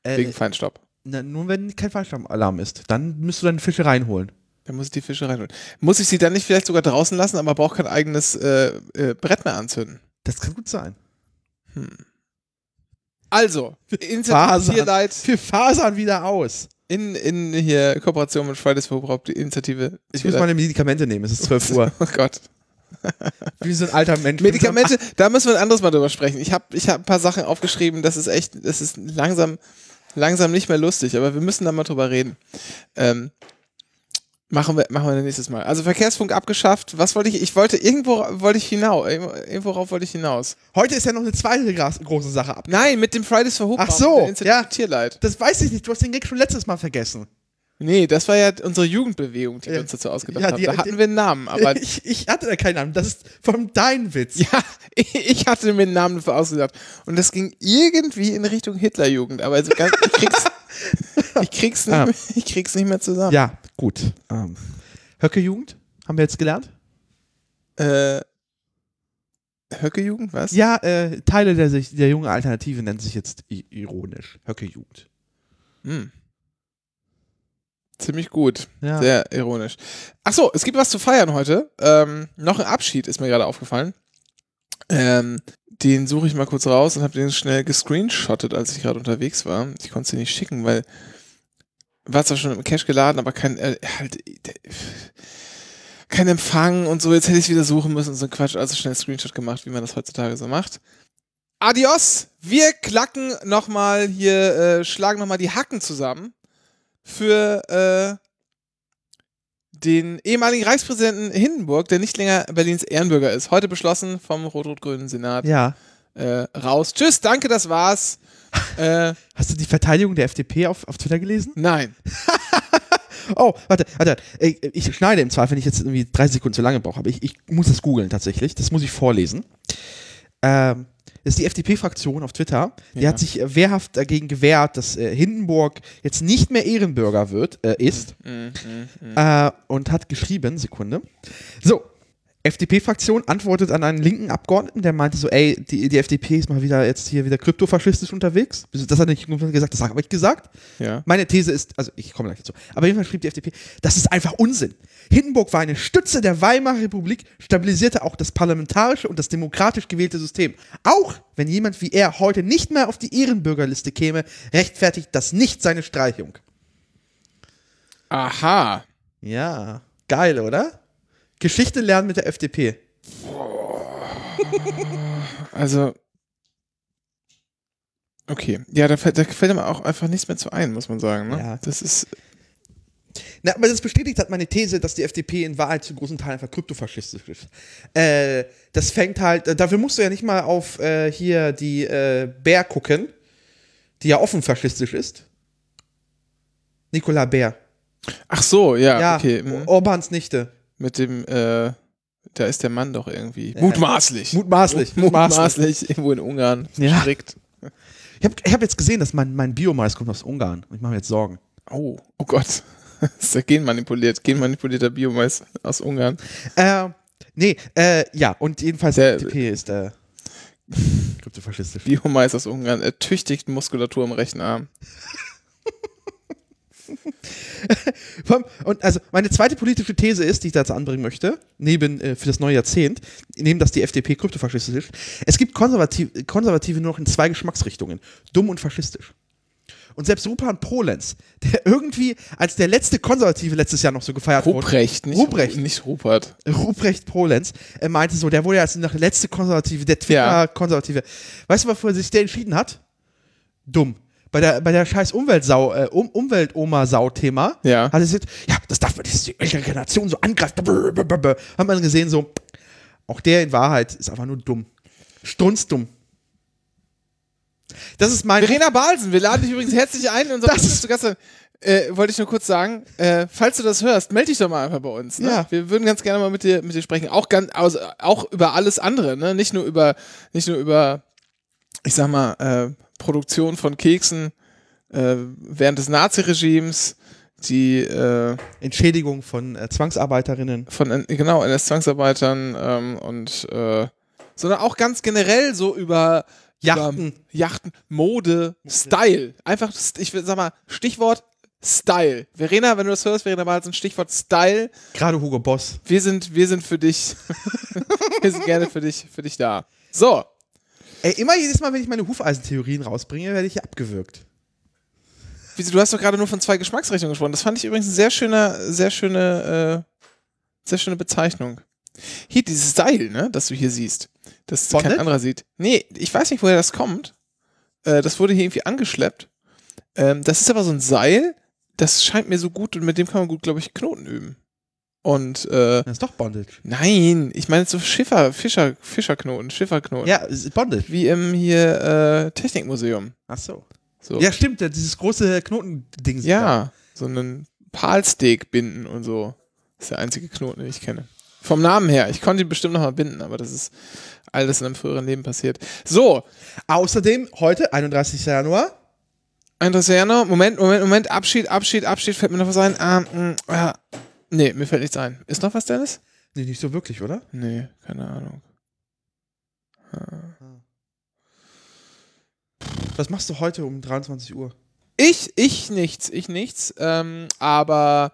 Äh, Wegen Feinstaub. na, nur wenn kein Fallschirmalarm ist. Dann müsst du deine Fische reinholen. Dann muss ich die Fische reinholen. Muss ich sie dann nicht vielleicht sogar draußen lassen, aber brauche kein eigenes äh, äh, Brett mehr anzünden? Das kann gut sein. Also, Fasern. Wir fasern wieder aus. in, in hier Kooperation mit Fridays for Hubraum, die Initiative Ich muss meine Medikamente nehmen. Es ist 12 Uhr. Oh Gott. Wie so ein alter Mensch. Medikamente, da müssen wir ein anderes Mal drüber sprechen. Ich habe ich hab ein paar Sachen aufgeschrieben, das ist echt, das ist langsam, langsam nicht mehr lustig, aber wir müssen da mal drüber reden. Ähm, machen wir, machen wir nächstes Mal. Also Verkehrsfunk abgeschafft. Was wollte ich? Ich wollte irgendwo wollte ich hinaus. Irgendwo rauf wollte ich hinaus. Heute ist ja noch eine zweite große Sache ab. Nein, mit dem Fridays for Hubraum. Ach so, ja. Tierleid. Das weiß ich nicht. Du hast den Gag schon letztes Mal vergessen. Nee, das war ja unsere Jugendbewegung, die wir Ja. uns dazu ausgedacht Ja, haben. die- Da hatten wir einen Namen, aber ich, ich hatte da keinen Namen. Das ist von dein Witz. Ja, ich hatte mir einen Namen dafür ausgedacht. Und das ging irgendwie in Richtung Hitlerjugend. Aber also ganz, ich, krieg's, ich, krieg's nicht, Ah. mehr- ich krieg's nicht mehr zusammen. Ja, gut. Ähm, Höcke-Jugend? Haben wir jetzt gelernt? Äh, Höcke-Jugend, was? Ja, äh, Teile der, der jungen Alternative nennen sich jetzt ironisch. Höcke-Jugend. Hm. Ziemlich gut. Ja. Sehr ironisch. Achso, es gibt was zu feiern heute. Ähm, noch ein Abschied ist mir gerade aufgefallen. Ähm, den suche ich mal kurz raus und habe den schnell gescreenshottet, als ich gerade unterwegs war. Ich konnte es dir nicht schicken, weil war zwar schon im Cache geladen, aber kein äh, halt äh, kein Empfang und so. Jetzt hätte ich wieder suchen müssen und so ein Quatsch. Also schnell Screenshot gemacht, wie man das heutzutage so macht. Adios! Wir klacken nochmal hier, äh, schlagen nochmal die Hacken zusammen für äh, den ehemaligen Reichspräsidenten Hindenburg, der nicht länger Berlins Ehrenbürger ist. Heute beschlossen vom rot-rot-grünen Senat. Ja. Äh, raus. Tschüss, danke, das war's. äh, Hast du die Verteidigung der FDP auf, auf Twitter gelesen? nein. Oh, warte, warte. Ich, ich schneide im Zweifel, wenn ich jetzt irgendwie drei Sekunden zu lange brauche, aber ich, ich muss das googeln tatsächlich. Das muss ich vorlesen. Ähm, das ist die FDP-Fraktion auf Twitter. Die Ja. hat sich äh, wehrhaft dagegen gewehrt, dass äh, Hindenburg jetzt nicht mehr Ehrenbürger wird, äh, ist. Mm, mm, mm. Äh, und hat geschrieben, Sekunde. So, FDP-Fraktion antwortet an einen linken Abgeordneten, der meinte so, ey, die, die FDP ist mal wieder jetzt hier wieder kryptofaschistisch unterwegs. Das hat er nicht gesagt, das habe ich gesagt. Ja. Meine These ist, also ich komme gleich dazu, aber jedenfalls schrieb die FDP, das ist einfach Unsinn. Hindenburg war eine Stütze der Weimarer Republik, stabilisierte auch das parlamentarische und das demokratisch gewählte System. Auch wenn jemand wie er heute nicht mehr auf die Ehrenbürgerliste käme, rechtfertigt das nicht seine Streichung. Aha. Ja, geil, oder? Geschichte lernen mit der FDP. Also. Okay. Ja, da fällt, da fällt mir auch einfach nichts mehr zu ein, muss man sagen. Ne? Ja. Das ist. Na, aber das bestätigt hat meine These, dass die FDP in Wahrheit zu großen Teilen einfach kryptofaschistisch ist. Äh, das fängt halt, äh, dafür musst du ja nicht mal auf äh, hier die äh, Bär gucken, die ja offen faschistisch ist. Nicola Bär. Ach so, ja, Ja, okay. mhm. Orbans Nichte. Mit dem, äh, da ist der Mann doch irgendwie. Mutmaßlich. Mutmaßlich. Mutmaßlich irgendwo in Ungarn Ja. strikt. Ich habe ich hab jetzt gesehen, dass mein, mein Biomais kommt aus Ungarn. Und ich mache mir jetzt Sorgen. Oh, oh Gott. Das ist ja genmanipuliert. Genmanipulierter Biomais aus Ungarn. Äh, nee, äh, ja, und jedenfalls Der- FDP ist äh, kryptofaschistisch. Biomais aus Ungarn ertüchtigt Muskulatur im rechten Arm. Und also meine zweite politische These ist, die ich dazu anbringen möchte, neben äh, für das neue Jahrzehnt, neben dass die FDP kryptofaschistisch ist, es gibt Konservativ Konservative nur noch in zwei Geschmacksrichtungen, dumm und faschistisch. Und selbst Rupan Prolenz, der irgendwie als der letzte Konservative letztes Jahr noch so gefeiert wurde, Ruprecht, nicht, Ruprecht. nicht Rupert. Ruprecht Polenz, er meinte so, der wurde ja als der letzte Konservative, der Ja. Twitter-Konservative. Weißt du, wofür sich der entschieden hat? Dumm. Bei der, bei der scheiß Umweltsau, äh, um, Umwelt-Oma-Sau-Thema Ja. hat er gesagt, ja, das darf man, das ist die ältere Generation so angreift. Blablabla. Hat man gesehen, so, auch der in Wahrheit ist einfach nur dumm. Strunzdumm. Das ist mein. Verena Balsen, wir laden dich übrigens herzlich ein in unser Das ist- Gast. Äh, wollte ich nur kurz sagen, äh, falls du das hörst, melde dich doch mal einfach bei uns. Ne? Ja. Wir würden ganz gerne mal mit dir, mit dir sprechen. Auch, ganz, also, auch über alles andere, ne? Nicht nur über, nicht nur über, ich sag mal, äh, Produktion von Keksen äh, während des Naziregimes, die äh, Entschädigung von äh, Zwangsarbeiterinnen. von N- genau NS-Zwangsarbeitern ähm, und äh, sondern auch ganz generell so über Yachten. über Yachten, Mode, Style. Einfach, ich will sag mal, Stichwort Style. Verena, wenn du das hörst, Verena Balzen, Stichwort Style. Gerade Hugo Boss. Wir sind, wir sind für dich, wir sind gerne für dich, für dich da. So, Ey, immer jedes Mal, wenn ich meine Hufeisentheorien rausbringe, werde ich hier abgewürgt. Wieso, du hast doch gerade nur von zwei Geschmacksrichtungen gesprochen. Das fand ich übrigens eine sehr schöne, sehr schöne, äh, sehr schöne Bezeichnung. Hier, dieses Seil, ne, das du hier siehst, das kein Bondage? anderer sieht. Nee, ich weiß nicht, woher das kommt. Äh, das wurde hier irgendwie angeschleppt. Ähm, das ist aber so ein Seil, das scheint mir so gut und mit dem kann man gut, glaube ich, Knoten üben. Und, äh, Das ist doch Bondage. nein, ich meine so Schiffer, Fischer, Fischerknoten, Schifferknoten. Ja, Bondage. Wie im hier, äh, Technikmuseum. Ach so. So. Ja, stimmt, dieses große Knotending. Ja, so einen Palsteak binden und so. Das ist der einzige Knoten, den ich kenne. Vom Namen her. Ich konnte ihn bestimmt noch mal binden, aber das ist alles in einem früheren Leben passiert. So, Außerdem heute, 31. Januar, Andresiano, Moment, Moment, Moment, Abschied, Abschied, Abschied, fällt mir noch was ein? Mh, ah. Nee, mir fällt nichts ein. Ist noch was, Dennis? nee, nicht so wirklich, oder? Nee, keine Ahnung. Was machst du heute um 23 Uhr? Ich, ich nichts, ich nichts. Ähm, aber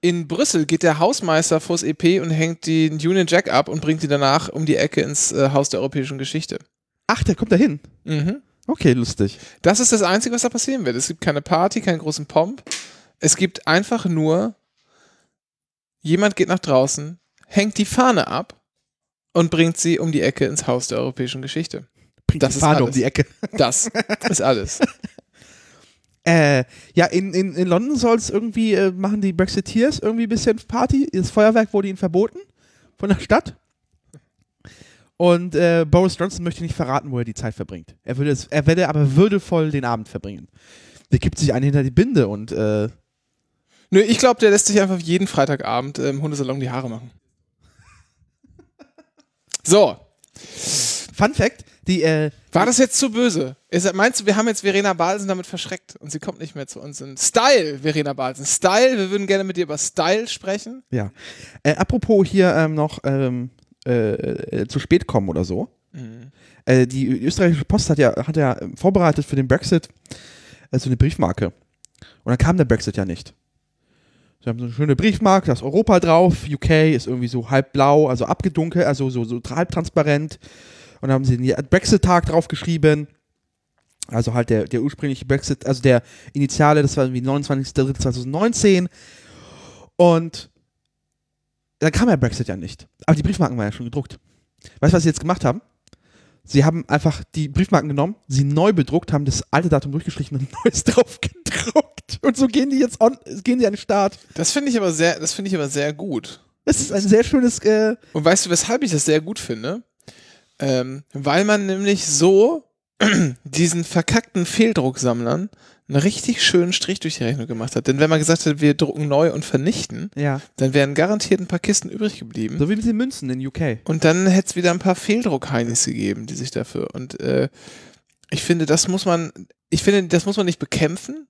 in Brüssel geht der Hausmeister vors EP und hängt den Union Jack ab und bringt die danach um die Ecke ins äh, Haus der europäischen Geschichte. Ach, der kommt da hin. Mhm. Okay, lustig. Das ist das Einzige, was da passieren wird. Es gibt keine Party, keinen großen Pomp. Es gibt einfach nur, jemand geht nach draußen, hängt die Fahne ab und bringt sie um die Ecke ins Haus der europäischen Geschichte. Bringt Das die Fahne um alles. die Ecke. Das ist alles. Äh, ja, in, in, in London soll es irgendwie, äh, machen die Brexiteers irgendwie ein bisschen Party. Das Feuerwerk wurde ihnen verboten von der Stadt. Und äh, Boris Johnson möchte nicht verraten, wo er die Zeit verbringt. Er würde, es, er werde aber würdevoll den Abend verbringen. Der gibt sich einen hinter die Binde und äh, Nö, ich glaube, der lässt sich einfach jeden Freitagabend im Hundesalon die Haare machen. So, Fun Fact, die, äh, war das jetzt zu böse? Ist, meinst du, wir haben jetzt Verena Balsen damit verschreckt und sie kommt nicht mehr zu uns in Style, Verena Balsen. Style, wir würden gerne mit dir über Style sprechen. ja. Äh, apropos hier ähm, noch ähm, äh, äh, zu spät kommen oder so. Äh, die österreichische Post hat ja, hat ja ähm, vorbereitet für den Brexit äh, so eine Briefmarke. Und dann kam der Brexit ja nicht. Sie haben so eine schöne Briefmarke, da ist Europa drauf, UK ist irgendwie so halb blau, also abgedunkelt, also so, so halb transparent. Und dann haben sie den Brexit-Tag draufgeschrieben. Also halt der, der ursprüngliche Brexit, also der Initiale, das war irgendwie 29.03.2019. Und dann kam der Brexit ja nicht. Aber die Briefmarken waren ja schon gedruckt. Weißt du, was sie jetzt gemacht haben? Sie haben einfach die Briefmarken genommen, sie neu bedruckt, haben das alte Datum durchgestrichen und ein neues drauf gedruckt. Und so gehen die jetzt on, gehen die an den Start. Das finde ich aber sehr, das finde ich aber sehr gut. Das ist ein sehr schönes. Äh, Und weißt du, weshalb ich das sehr gut finde? Ähm, weil man nämlich so diesen verkackten Fehldrucksammlern einen richtig schönen Strich durch die Rechnung gemacht hat. Denn wenn man gesagt hätte, wir drucken neu und vernichten, ja. dann wären garantiert ein paar Kisten übrig geblieben. So wie mit den Münzen in UK. Und dann hätte es wieder ein paar Fehldruckheinis gegeben, die sich dafür. Und äh, ich finde, das muss man, ich finde, das muss man nicht bekämpfen.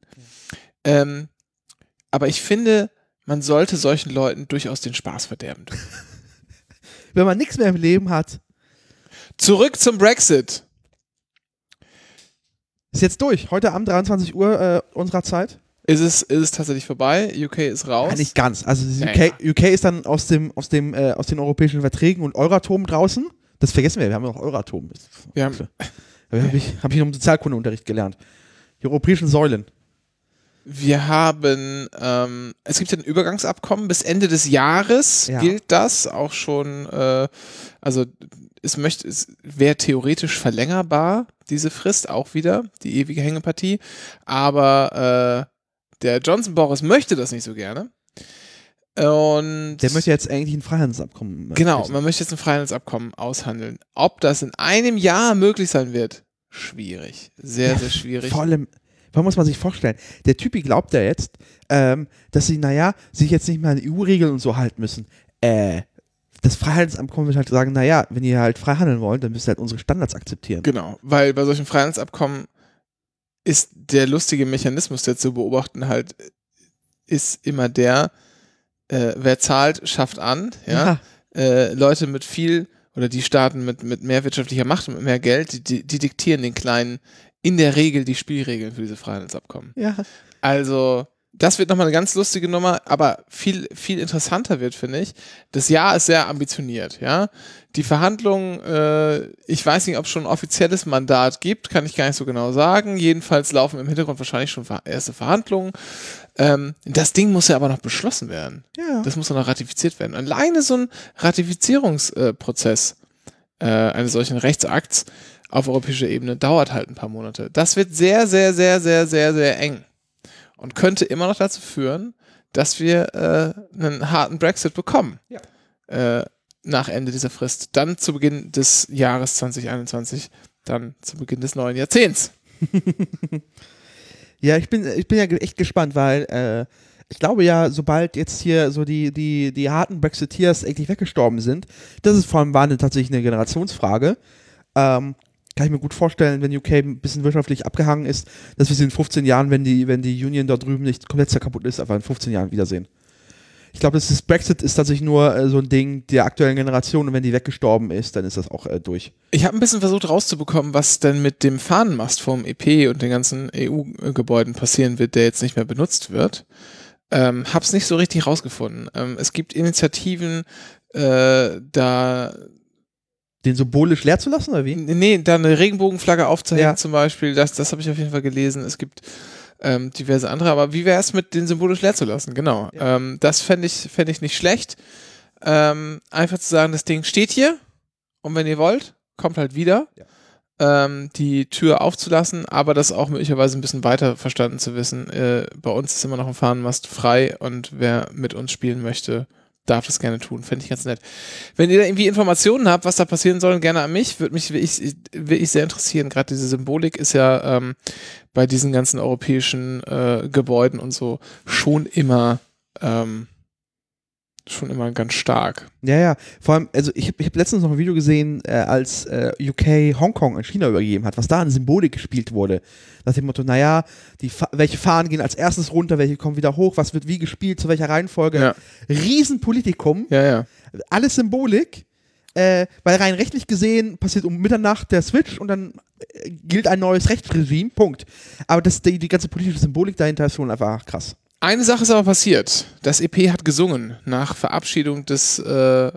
Ähm, aber ich finde, man sollte solchen Leuten durchaus den Spaß verderben. Wenn man nichts mehr im Leben hat, Zurück zum Brexit. Ist jetzt durch. Heute Abend 23 Uhr äh, unserer Zeit. Ist es, ist es tatsächlich vorbei? UK ist raus. Ja, nicht ganz. Also Ja, UK, UK ist dann aus dem, aus dem, äh, aus den europäischen Verträgen und Euratom draußen. Das vergessen wir, wir haben ja noch Euratom. Wir haben, Habe ich, hab ich noch im Sozialkundeunterricht gelernt. Die europäischen Säulen. Wir haben, ähm, es gibt ja ein Übergangsabkommen bis Ende des Jahres Ja. gilt das auch schon, äh, also es möchte, es wäre theoretisch verlängerbar, diese Frist auch wieder, die ewige Hängepartie, aber äh, der Johnson Boris möchte das nicht so gerne. Und Der möchte jetzt eigentlich ein Freihandelsabkommen. äh, Genau, man möchte jetzt ein Freihandelsabkommen aushandeln. Ob das in einem Jahr möglich sein wird, schwierig. Sehr, sehr schwierig. Vor allem, warum muss man sich vorstellen? Der Typi glaubt ja jetzt, ähm, dass sie, naja, sich jetzt nicht mehr an EU-Regeln und so halten müssen. Äh, das Freihandelsabkommen wird halt sagen, naja, wenn ihr halt frei handeln wollt, dann müsst ihr halt unsere Standards akzeptieren. Genau, weil bei solchen Freihandelsabkommen ist der lustige Mechanismus, der zu beobachten halt, ist immer der, äh, wer zahlt, schafft an. Ja? Äh, Leute mit viel oder die Staaten mit, mit mehr wirtschaftlicher Macht und mit mehr Geld, die, die, die diktieren den Kleinen in der Regel die Spielregeln für diese Freihandelsabkommen. ja. Also, das wird nochmal eine ganz lustige Nummer, aber viel, viel interessanter wird, finde ich. Das Jahr ist sehr ambitioniert, ja. Die Verhandlungen, äh, ich weiß nicht, ob es schon ein offizielles Mandat gibt, kann ich gar nicht so genau sagen. Jedenfalls laufen im Hintergrund wahrscheinlich schon erste Verhandlungen. Ähm, das Ding muss ja aber noch beschlossen werden. Ja. Das muss noch ratifiziert werden. Alleine so ein Ratifizierungsprozess äh, eines solchen Rechtsakts auf europäischer Ebene dauert halt ein paar Monate. Das wird sehr, sehr, sehr, sehr, sehr, sehr eng und könnte immer noch dazu führen, dass wir äh, einen harten Brexit bekommen. Äh, nach Ende dieser Frist. Dann zu Beginn des Jahres 2021, dann zu Beginn des neuen Jahrzehnts. Ja, ich bin, ich bin ja echt gespannt, weil äh, ich glaube ja, sobald jetzt hier so die, die, die harten Brexiteers endlich weggestorben sind, das ist vor allem war eine, tatsächlich eine Generationsfrage. Ähm, kann ich mir gut vorstellen, wenn UK ein bisschen wirtschaftlich abgehangen ist, dass wir sie in 15 Jahren, wenn die, wenn die Union da drüben nicht komplett kaputt ist, einfach in 15 Jahren wiedersehen. Ich glaube, das ist, Brexit ist tatsächlich nur äh, so ein Ding der aktuellen Generation und wenn die weggestorben ist, dann ist das auch äh, durch. Ich habe ein bisschen versucht rauszubekommen, was denn mit dem Fahnenmast vom EP und den ganzen EU-Gebäuden passieren wird, der jetzt nicht mehr benutzt wird. Ähm, hab's nicht so richtig rausgefunden. Ähm, es gibt Initiativen, äh, da Den symbolisch leer zu lassen, oder wie? Nee, da eine Regenbogenflagge aufzuhängen Ja. zum Beispiel, das, das habe ich auf jeden Fall gelesen. Es gibt ähm, diverse andere, aber wie wäre es mit den symbolisch leer zu lassen? Genau. Ähm, das fände ich, fänd ich nicht schlecht. Ähm, einfach zu sagen, das Ding steht hier und wenn ihr wollt, kommt halt wieder. Ähm, die Tür aufzulassen, aber das auch möglicherweise ein bisschen weiter verstanden zu wissen. Äh, bei uns ist immer noch ein Fahnenmast frei und wer mit uns spielen möchte, darf das gerne tun. Fände ich ganz nett. Wenn ihr da irgendwie Informationen habt, was da passieren soll, gerne an mich. Würde mich wirklich, wirklich sehr interessieren. Gerade diese Symbolik ist ja ähm, bei diesen ganzen europäischen äh, Gebäuden und so schon immer ähm, schon immer ganz stark. Ja, ja. Vor allem, also ich habe ich hab letztens noch ein Video gesehen, äh, als äh, UK Hongkong an China übergeben hat, was da an Symbolik gespielt wurde. Nach dem Motto, naja, die Fa welche Fahnen gehen als erstes runter, welche kommen wieder hoch, was wird wie gespielt, zu welcher Reihenfolge. Ja. Riesenpolitikum, Ja, ja. alles Symbolik. Äh, weil rein rechtlich gesehen passiert um Mitternacht der Switch und dann äh, gilt ein neues Rechtsregime, Punkt. Aber das, die, die ganze politische Symbolik dahinter ist schon einfach krass. Eine Sache ist aber passiert. Das EP hat gesungen nach Verabschiedung des, äh,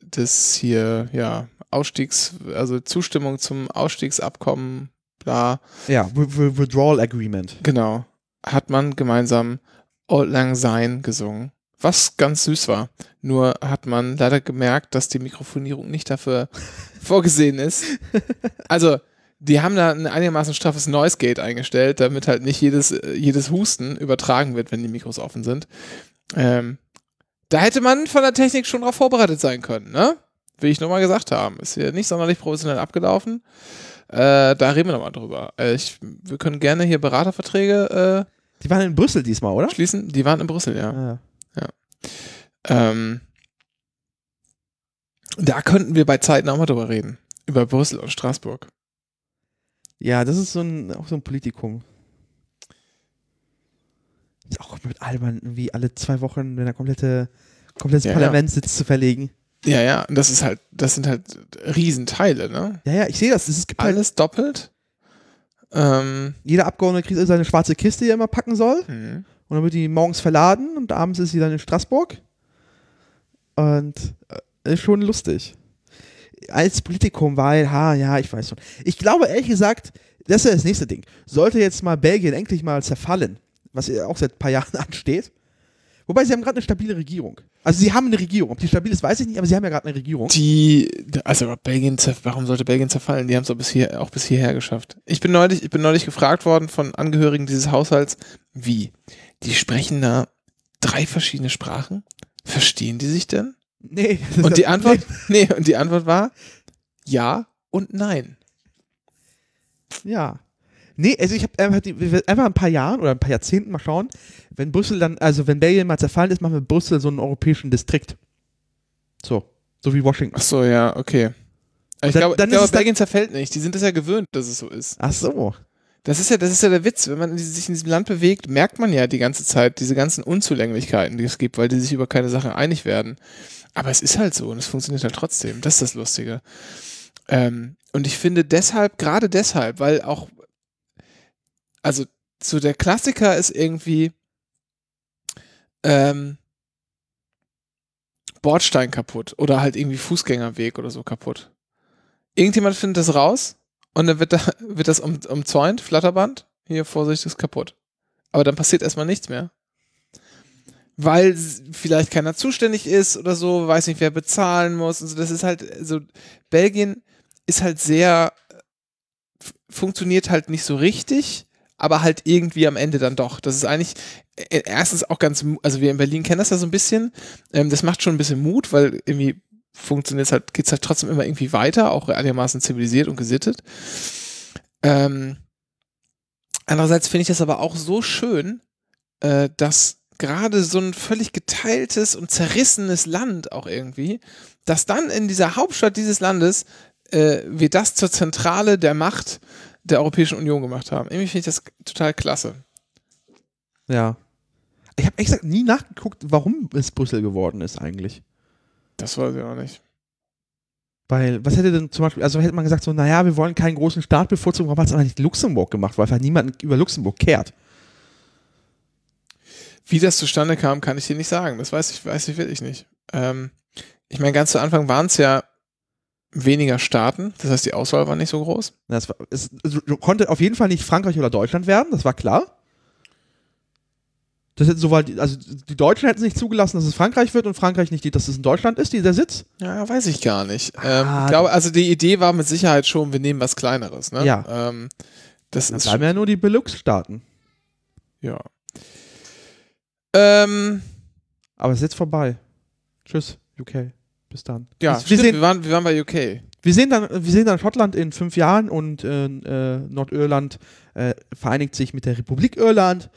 des hier, ja, Ausstiegs, also Zustimmung zum Ausstiegsabkommen, bla, Ja, Wi- Wi- Withdrawal Agreement. genau, hat man gemeinsam Old Lang Syne gesungen. was ganz süß war. Nur hat man leider gemerkt, dass die Mikrofonierung nicht dafür vorgesehen ist. Also, die haben da ein einigermaßen straffes Noise Gate eingestellt, damit halt nicht jedes, äh, jedes Husten übertragen wird, wenn die Mikros offen sind. Ähm, da hätte man von der Technik schon darauf vorbereitet sein können, ne? Will ich nur mal gesagt haben. Ist hier nicht sonderlich professionell abgelaufen. Äh, da reden wir nochmal drüber. Äh, ich, wir können gerne hier Beraterverträge Die waren in Brüssel diesmal, oder? äh, schließen. Die waren in Brüssel, ja. Ah, Ähm, da könnten wir bei Zeiten auch mal drüber reden. Über Brüssel und Straßburg. Ja, das ist so ein, auch so ein Politikum. Ist auch mit albern, wie alle zwei Wochen, wenn der komplette, komplettes Ja, Parlament sitzt, zu verlegen. Ja, ja, und das ist halt, das sind halt Riesenteile, ne? Ja, ja, ich sehe das. Es gibt halt, Alles doppelt. Ähm, jeder Abgeordnete kriegt seine schwarze Kiste, die er immer packen soll. mhm. Und dann wird die morgens verladen und abends ist sie dann in Straßburg. Und äh, ist schon lustig. Als Politikum, weil, ha, ja, ich weiß schon. Ich glaube, ehrlich gesagt, das ist das nächste Ding. Sollte jetzt mal Belgien endlich mal zerfallen, was auch seit ein paar Jahren ansteht. Wobei, sie haben gerade eine stabile Regierung. Also, sie haben eine Regierung. Ob die stabil ist, weiß ich nicht, aber sie haben ja gerade eine Regierung. Die, also Belgien, warum sollte Belgien zerfallen? Die haben es auch bis hier, auch bis hierher geschafft. Ich bin neulich, ich bin neulich gefragt worden von Angehörigen dieses Haushalts, wie? Die sprechen da drei verschiedene Sprachen? Verstehen die sich denn? Nee. Und die Antwort, nee, und die Antwort war ja und nein. Ja. Nee, also ich habe einfach, einfach ein paar Jahren oder ein paar Jahrzehnten mal schauen, wenn Brüssel dann, also wenn Belgien mal zerfallen ist, machen wir Brüssel so einen europäischen Distrikt. So. So wie Washington. Ach so, ja, okay. Ich Dann- glaube, dann- Belgien zerfällt nicht. Die sind es ja gewöhnt, dass es so ist. Ach so. Das ist ja, das ist ja der Witz. Wenn man sich in diesem Land bewegt, merkt man ja die ganze Zeit diese ganzen Unzulänglichkeiten, die es gibt, weil die sich über keine Sache einig werden. Aber es ist halt so und es funktioniert halt trotzdem. Das ist das Lustige. Ähm, und ich finde deshalb, gerade deshalb, weil auch, also so der Klassiker ist irgendwie ähm, Bordstein kaputt oder halt irgendwie Fußgängerweg oder so kaputt. Irgendjemand findet das raus und dann wird, da, wird das um, umzäunt, Flatterband, hier Vorsicht ist kaputt. Aber dann passiert erstmal nichts mehr. Weil vielleicht keiner zuständig ist oder so, weiß nicht, wer bezahlen muss. Und so. Das ist halt, so, Belgien ist halt sehr, funktioniert halt nicht so richtig, aber halt irgendwie am Ende dann doch. Das ist eigentlich äh, erstens auch ganz, also wir in Berlin kennen das ja so ein bisschen. Ähm, das macht schon ein bisschen Mut, weil irgendwie funktioniert es halt, geht es halt trotzdem immer irgendwie weiter, auch einigermaßen zivilisiert und gesittet. Ähm, andererseits finde ich das aber auch so schön, äh, dass gerade so ein völlig geteiltes und zerrissenes Land auch irgendwie, dass dann in dieser Hauptstadt dieses Landes äh, wir das zur Zentrale der Macht der Europäischen Union gemacht haben. Irgendwie finde ich das total klasse. Ja. Ich habe gesagt nie nachgeguckt, warum es Brüssel geworden ist eigentlich. Das weiß ich auch nicht. Weil, was hätte denn zum Beispiel, also hätte man gesagt, so, naja, wir wollen keinen großen Staat bevorzugen, warum hat es aber nicht Luxemburg gemacht, weil einfach niemand über Luxemburg kehrt. Wie das zustande kam, kann ich dir nicht sagen. Das weiß ich, weiß ich wirklich nicht. Ähm, ich meine, ganz zu Anfang waren es ja weniger Staaten, das heißt, die Auswahl war nicht so groß. Das war, es, es konnte auf jeden Fall nicht Frankreich oder Deutschland werden, das war klar. Das hätte soweit, also die Deutschen hätten es nicht zugelassen, dass es Frankreich wird und Frankreich nicht, dass es in Deutschland ist, dieser Sitz. Ja, weiß ich gar nicht. Ähm, Ah, ich glaube, also die Idee war mit Sicherheit schon, wir nehmen was Kleineres. Ne? Ja. Ähm, das Dann ist bleiben ja nur die Benelux-Staaten. ja. Ähm, Aber es ist jetzt vorbei. Tschüss, UK. Bis dann. ja, wir, stimmt, sehen, wir, waren, wir waren bei UK. wir, sehen dann, wir sehen dann Schottland in fünf Jahren und äh, äh, Nordirland äh, vereinigt sich mit der Republik Irland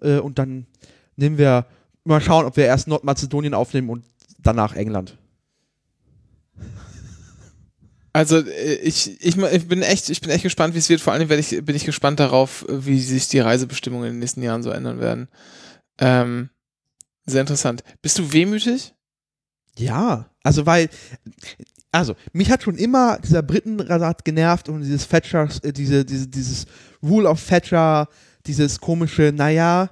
äh, und dann nehmen wir mal schauen, ob wir erst Nordmazedonien aufnehmen und danach England. Also äh, ich, ich, ich bin echt, ich bin echt gespannt, wie es wird. Vor allem ich, bin ich gespannt darauf, wie sich die Reisebestimmungen in den nächsten Jahren so ändern werden. Ähm, sehr interessant. Bist du wehmütig? Ja, also weil, also mich hat schon immer dieser Britenrat genervt und dieses Thatcher, äh, diese, diese, dieses Rule of Thatcher, dieses komische, naja,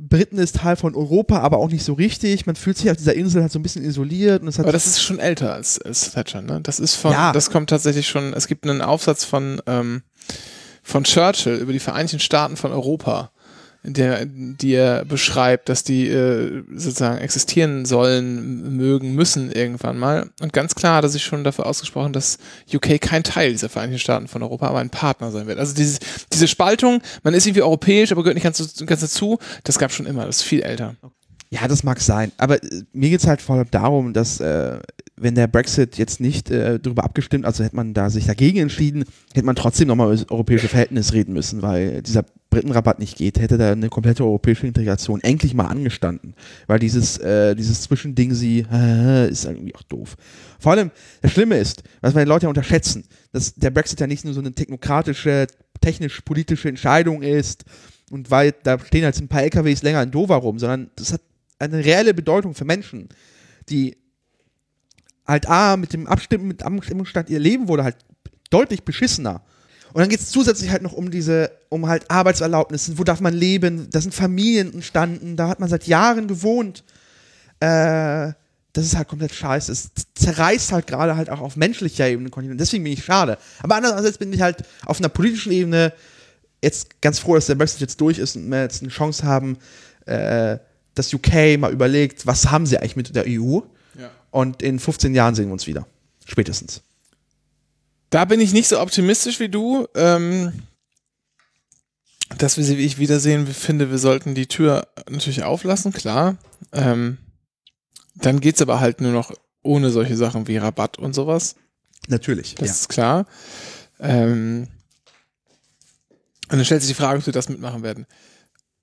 Briten ist Teil von Europa, aber auch nicht so richtig. Man fühlt sich auf dieser Insel halt so ein bisschen isoliert und es hat Aber das ist schon älter als, als Thatcher, ne? Das ist von, Ja. das kommt tatsächlich schon, es gibt einen Aufsatz von, ähm, von Churchill über die Vereinigten Staaten von Europa der, die er beschreibt, dass die äh, sozusagen existieren sollen, mögen, müssen irgendwann mal. Und ganz klar hat er sich schon dafür ausgesprochen, dass UK kein Teil dieser Vereinigten Staaten von Europa, aber ein Partner sein wird. Also dieses, diese Spaltung, man ist irgendwie europäisch, aber gehört nicht ganz, ganz dazu, das gab schon immer, das ist viel älter. Ja, das mag sein. Aber äh, mir geht es halt vor allem darum, dass äh, wenn der Brexit jetzt nicht äh, darüber abgestimmt, also hätte man da sich dagegen entschieden, hätte man trotzdem nochmal über das europäische Verhältnis reden müssen, weil dieser Britenrabatt nicht geht, hätte da eine komplette europäische Integration endlich mal angestanden. Weil dieses, äh, dieses Zwischending sie äh, ist irgendwie auch doof. Vor allem, das Schlimme ist, was wir die Leute ja unterschätzen, dass der Brexit ja nicht nur so eine technokratische, technisch-politische Entscheidung ist und weil da stehen halt ein paar LKWs länger in Dover rum, sondern das hat eine reelle Bedeutung für Menschen, die halt A, mit dem Abstimmen, mit Abstimmungsstand ihr Leben wurde halt deutlich beschissener. Und dann geht es zusätzlich halt noch um diese, um halt Arbeitserlaubnisse, wo darf man leben, da sind Familien entstanden, da hat man seit Jahren gewohnt. Äh, das ist halt komplett scheiße. Es zerreißt halt gerade halt auch auf menschlicher Ebene Kontinent. Deswegen bin ich schade. Aber andererseits bin ich halt auf einer politischen Ebene jetzt ganz froh, dass der Brexit jetzt durch ist und wir jetzt eine Chance haben, äh, dass UK mal überlegt, was haben sie eigentlich mit der EU? Ja. Und in 15 Jahren sehen wir uns wieder. Spätestens. Da bin ich nicht so optimistisch wie du, ähm, dass wir sie wie ich wiedersehen. Ich finde, wir sollten die Tür natürlich auflassen, klar. Ähm, dann geht's aber halt nur noch ohne solche Sachen wie Rabatt und sowas. Natürlich. Das ja. ist klar. Ähm, und dann stellt sich die Frage, ob wir das mitmachen werden.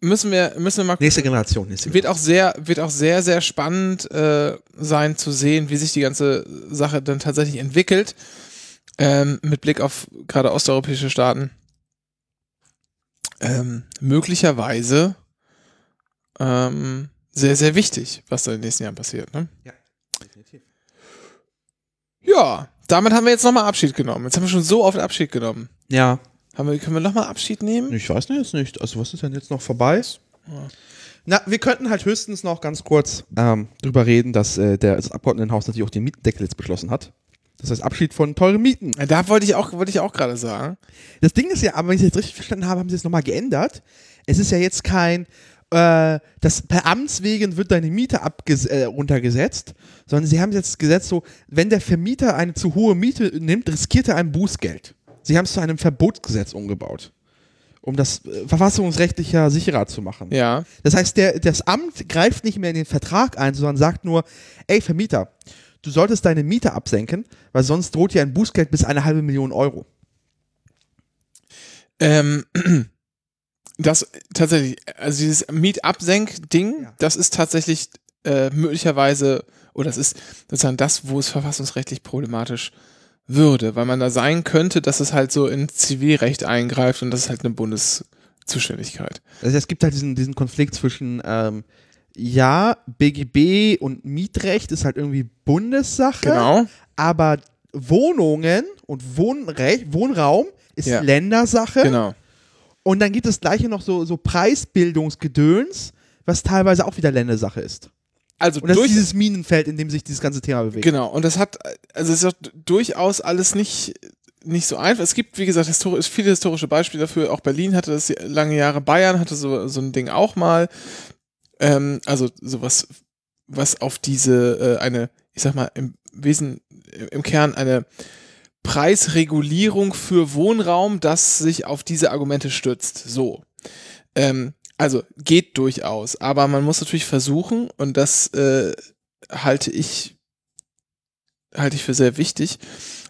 Müssen wir, müssen wir mal Nächste Generation. Nächste wird auch sehr, wird auch sehr, sehr spannend äh, sein zu sehen, wie sich die ganze Sache dann tatsächlich entwickelt. Ähm, mit Blick auf gerade osteuropäische Staaten. Ähm, möglicherweise ähm, sehr, sehr wichtig, was da in den nächsten Jahren passiert. Ne? Ja, definitiv. Ja, damit haben wir jetzt nochmal Abschied genommen. Jetzt haben wir schon so oft Abschied genommen. Ja, Haben wir, können wir nochmal Abschied nehmen? ich weiß nicht, jetzt nicht. Also, was ist denn jetzt noch vorbei? Na, wir könnten halt höchstens noch ganz kurz ähm, drüber reden, dass äh, der, das Abgeordnetenhaus natürlich auch den Mietendeckel jetzt beschlossen hat. Das heißt Abschied von teuren Mieten. Ja, Da wollte ich auch, wollte ich auch gerade sagen. Das Ding ist ja, aber wenn ich es jetzt richtig verstanden habe, haben sie es nochmal geändert. Es ist ja jetzt kein, äh, das per Amtswegen wird deine Miete äh, runtergesetzt, sondern sie haben jetzt gesetzt so, wenn der Vermieter eine zu hohe Miete nimmt, riskiert er ein Bußgeld. Sie haben es zu einem Verbotsgesetz umgebaut, um das äh, verfassungsrechtlicher sicherer zu machen. Ja. Das heißt, der, das Amt greift nicht mehr in den Vertrag ein, sondern sagt nur, ey Vermieter, du solltest deine Miete absenken, weil sonst droht dir ein Bußgeld bis eine halbe Million Euro. Ähm, das tatsächlich, also dieses Mietabsenk-Ding, Ja. das ist tatsächlich äh, möglicherweise, oder das ist sozusagen das, wo es verfassungsrechtlich problematisch würde, weil man da sein könnte, dass es halt so in Zivilrecht eingreift und das ist halt eine Bundeszuständigkeit. Also es gibt halt diesen, diesen Konflikt zwischen, ähm, ja, BGB und Mietrecht ist halt irgendwie Bundessache, Genau. aber Wohnungen und Wohnrecht, Wohnraum ist Ja. Ländersache. Genau. Und dann gibt es gleiche noch so, so Preisbildungsgedöns, was teilweise auch wieder Ländersache ist. Also Und das durch, ist dieses Minenfeld, in dem sich dieses ganze Thema bewegt. Genau, und das hat, also es ist auch durchaus alles nicht, nicht so einfach. Es gibt, wie gesagt, historisch, viele historische Beispiele dafür. Auch Berlin hatte das lange Jahre, Bayern hatte so, so ein Ding auch mal. Ähm, also sowas, was auf diese, äh, eine, ich sag mal, im Wesen, im Kern eine Preisregulierung für Wohnraum, das sich auf diese Argumente stützt. So. Ähm, also geht durchaus, aber man muss natürlich versuchen, und das äh, halte ich halte ich für sehr wichtig,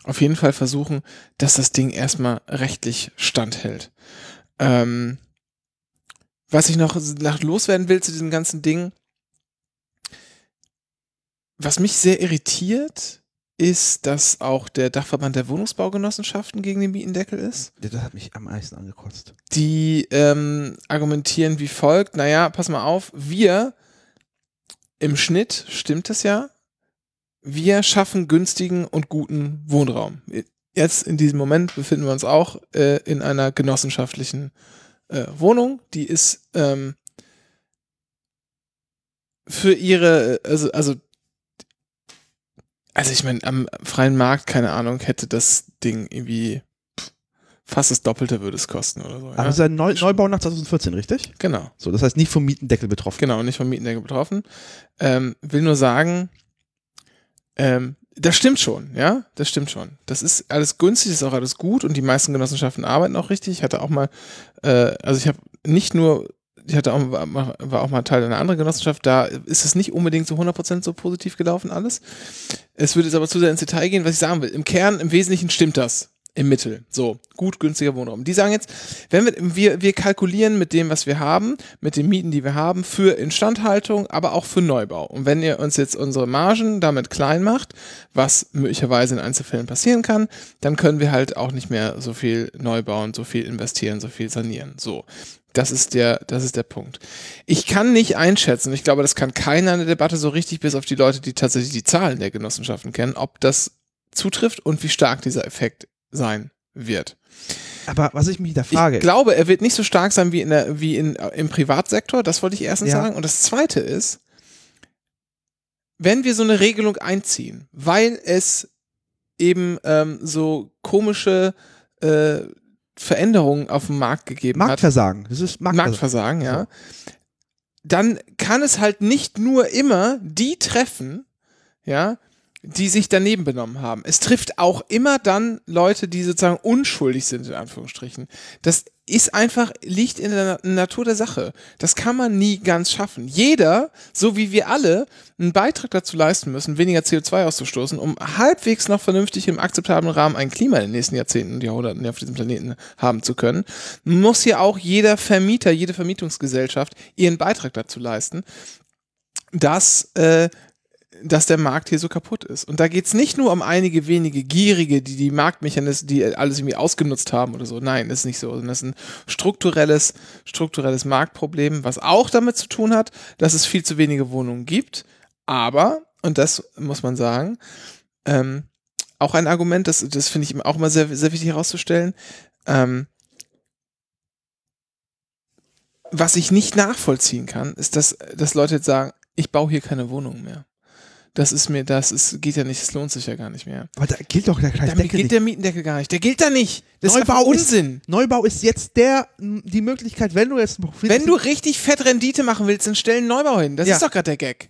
auf jeden Fall versuchen, dass das Ding erstmal rechtlich standhält. Ähm, was ich noch loswerden will zu diesem ganzen Ding, was mich sehr irritiert, ist, dass auch der Dachverband der Wohnungsbaugenossenschaften gegen den Mietendeckel ist. Ja, Das hat mich am meisten angekotzt. Die ähm, argumentieren wie folgt: Naja, pass mal auf, wir im Schnitt, stimmt das ja, wir schaffen günstigen und guten Wohnraum. Jetzt in diesem Moment befinden wir uns auch äh, in einer genossenschaftlichen äh, Wohnung. Die ist ähm, für ihre, also, also, also ich meine, am freien Markt, keine Ahnung, hätte das Ding irgendwie fast das Doppelte würde es kosten oder so. Aber Ja? das ist ein Neu Neubau nach 2014, richtig? Genau. So, das heißt nicht vom Mietendeckel betroffen. Genau, nicht vom Mietendeckel betroffen. Ähm, will nur sagen, ähm, das stimmt schon, ja, das stimmt schon. Das ist alles günstig, ist auch alles gut und die meisten Genossenschaften arbeiten auch richtig. Ich hatte auch mal, äh, also ich habe nicht nur, ich hatte auch, war, war auch mal Teil einer anderen Genossenschaft, da ist es nicht unbedingt so 100% so positiv gelaufen alles. Es würde jetzt aber zu sehr ins Detail gehen, was ich sagen will. Im Kern, im Wesentlichen stimmt das. Im Mittel. So, gut, günstiger Wohnraum. Die sagen jetzt, wenn wir, wir, wir kalkulieren mit dem, was wir haben, mit den Mieten, die wir haben, für Instandhaltung, aber auch für Neubau. Und wenn ihr uns jetzt unsere Margen damit klein macht, was möglicherweise in Einzelfällen passieren kann, dann können wir halt auch nicht mehr so viel neu bauen, so viel investieren, so viel sanieren. So. Das ist der, das ist der Punkt. Ich kann nicht einschätzen, ich glaube, das kann keiner in der Debatte so richtig, bis auf die Leute, die tatsächlich die Zahlen der Genossenschaften kennen, ob das zutrifft und wie stark dieser Effekt sein wird. Aber was ich mich da frage, Ich glaube, er wird nicht so stark sein wie, in der, wie in, im Privatsektor, das wollte ich erstens Ja. sagen. Und das Zweite ist, wenn wir so eine Regelung einziehen, weil es eben ähm, so komische äh, Veränderungen auf dem Markt gegeben hat, Marktversagen. Das ist Marktversagen. Marktversagen, ja, dann kann es halt nicht nur immer die treffen, ja, die sich daneben benommen haben. Es trifft auch immer dann Leute, die sozusagen unschuldig sind, in Anführungsstrichen. Das ist einfach, liegt in der Na- Natur der Sache. Das kann man nie ganz schaffen. Jeder, so wie wir alle, einen Beitrag dazu leisten müssen, weniger CO2 auszustoßen, um halbwegs noch vernünftig im akzeptablen Rahmen ein Klima in den nächsten Jahrzehnten und Jahrhunderten auf diesem Planeten haben zu können, muss ja auch jeder Vermieter, jede Vermietungsgesellschaft ihren Beitrag dazu leisten, dass äh, dass der Markt hier so kaputt ist. Und da geht's nicht nur um einige wenige Gierige, die die Marktmechanismen, die alles irgendwie ausgenutzt haben oder so. Nein, ist nicht so. Sondern Das ist ein strukturelles, strukturelles Marktproblem, was auch damit zu tun hat, dass es viel zu wenige Wohnungen gibt. Aber, und das muss man sagen, ähm, auch ein Argument, das, das finde ich auch immer sehr, sehr wichtig herauszustellen, ähm, was ich nicht nachvollziehen kann, ist, dass, dass Leute jetzt sagen, ich baue hier keine Wohnung mehr. Das ist mir, das ist, geht ja nicht, das lohnt sich ja gar nicht mehr. Aber da gilt doch der scheiß Damit Deckel gilt der Mietendeckel gar nicht. Der gilt da nicht. Das ist Neubau ist- Unsinn. Neubau ist jetzt der, die Möglichkeit, wenn du jetzt Wenn du richtig fett Rendite machen willst, dann stell einen Neubau hin. Das Ja. ist doch gerade der Gag.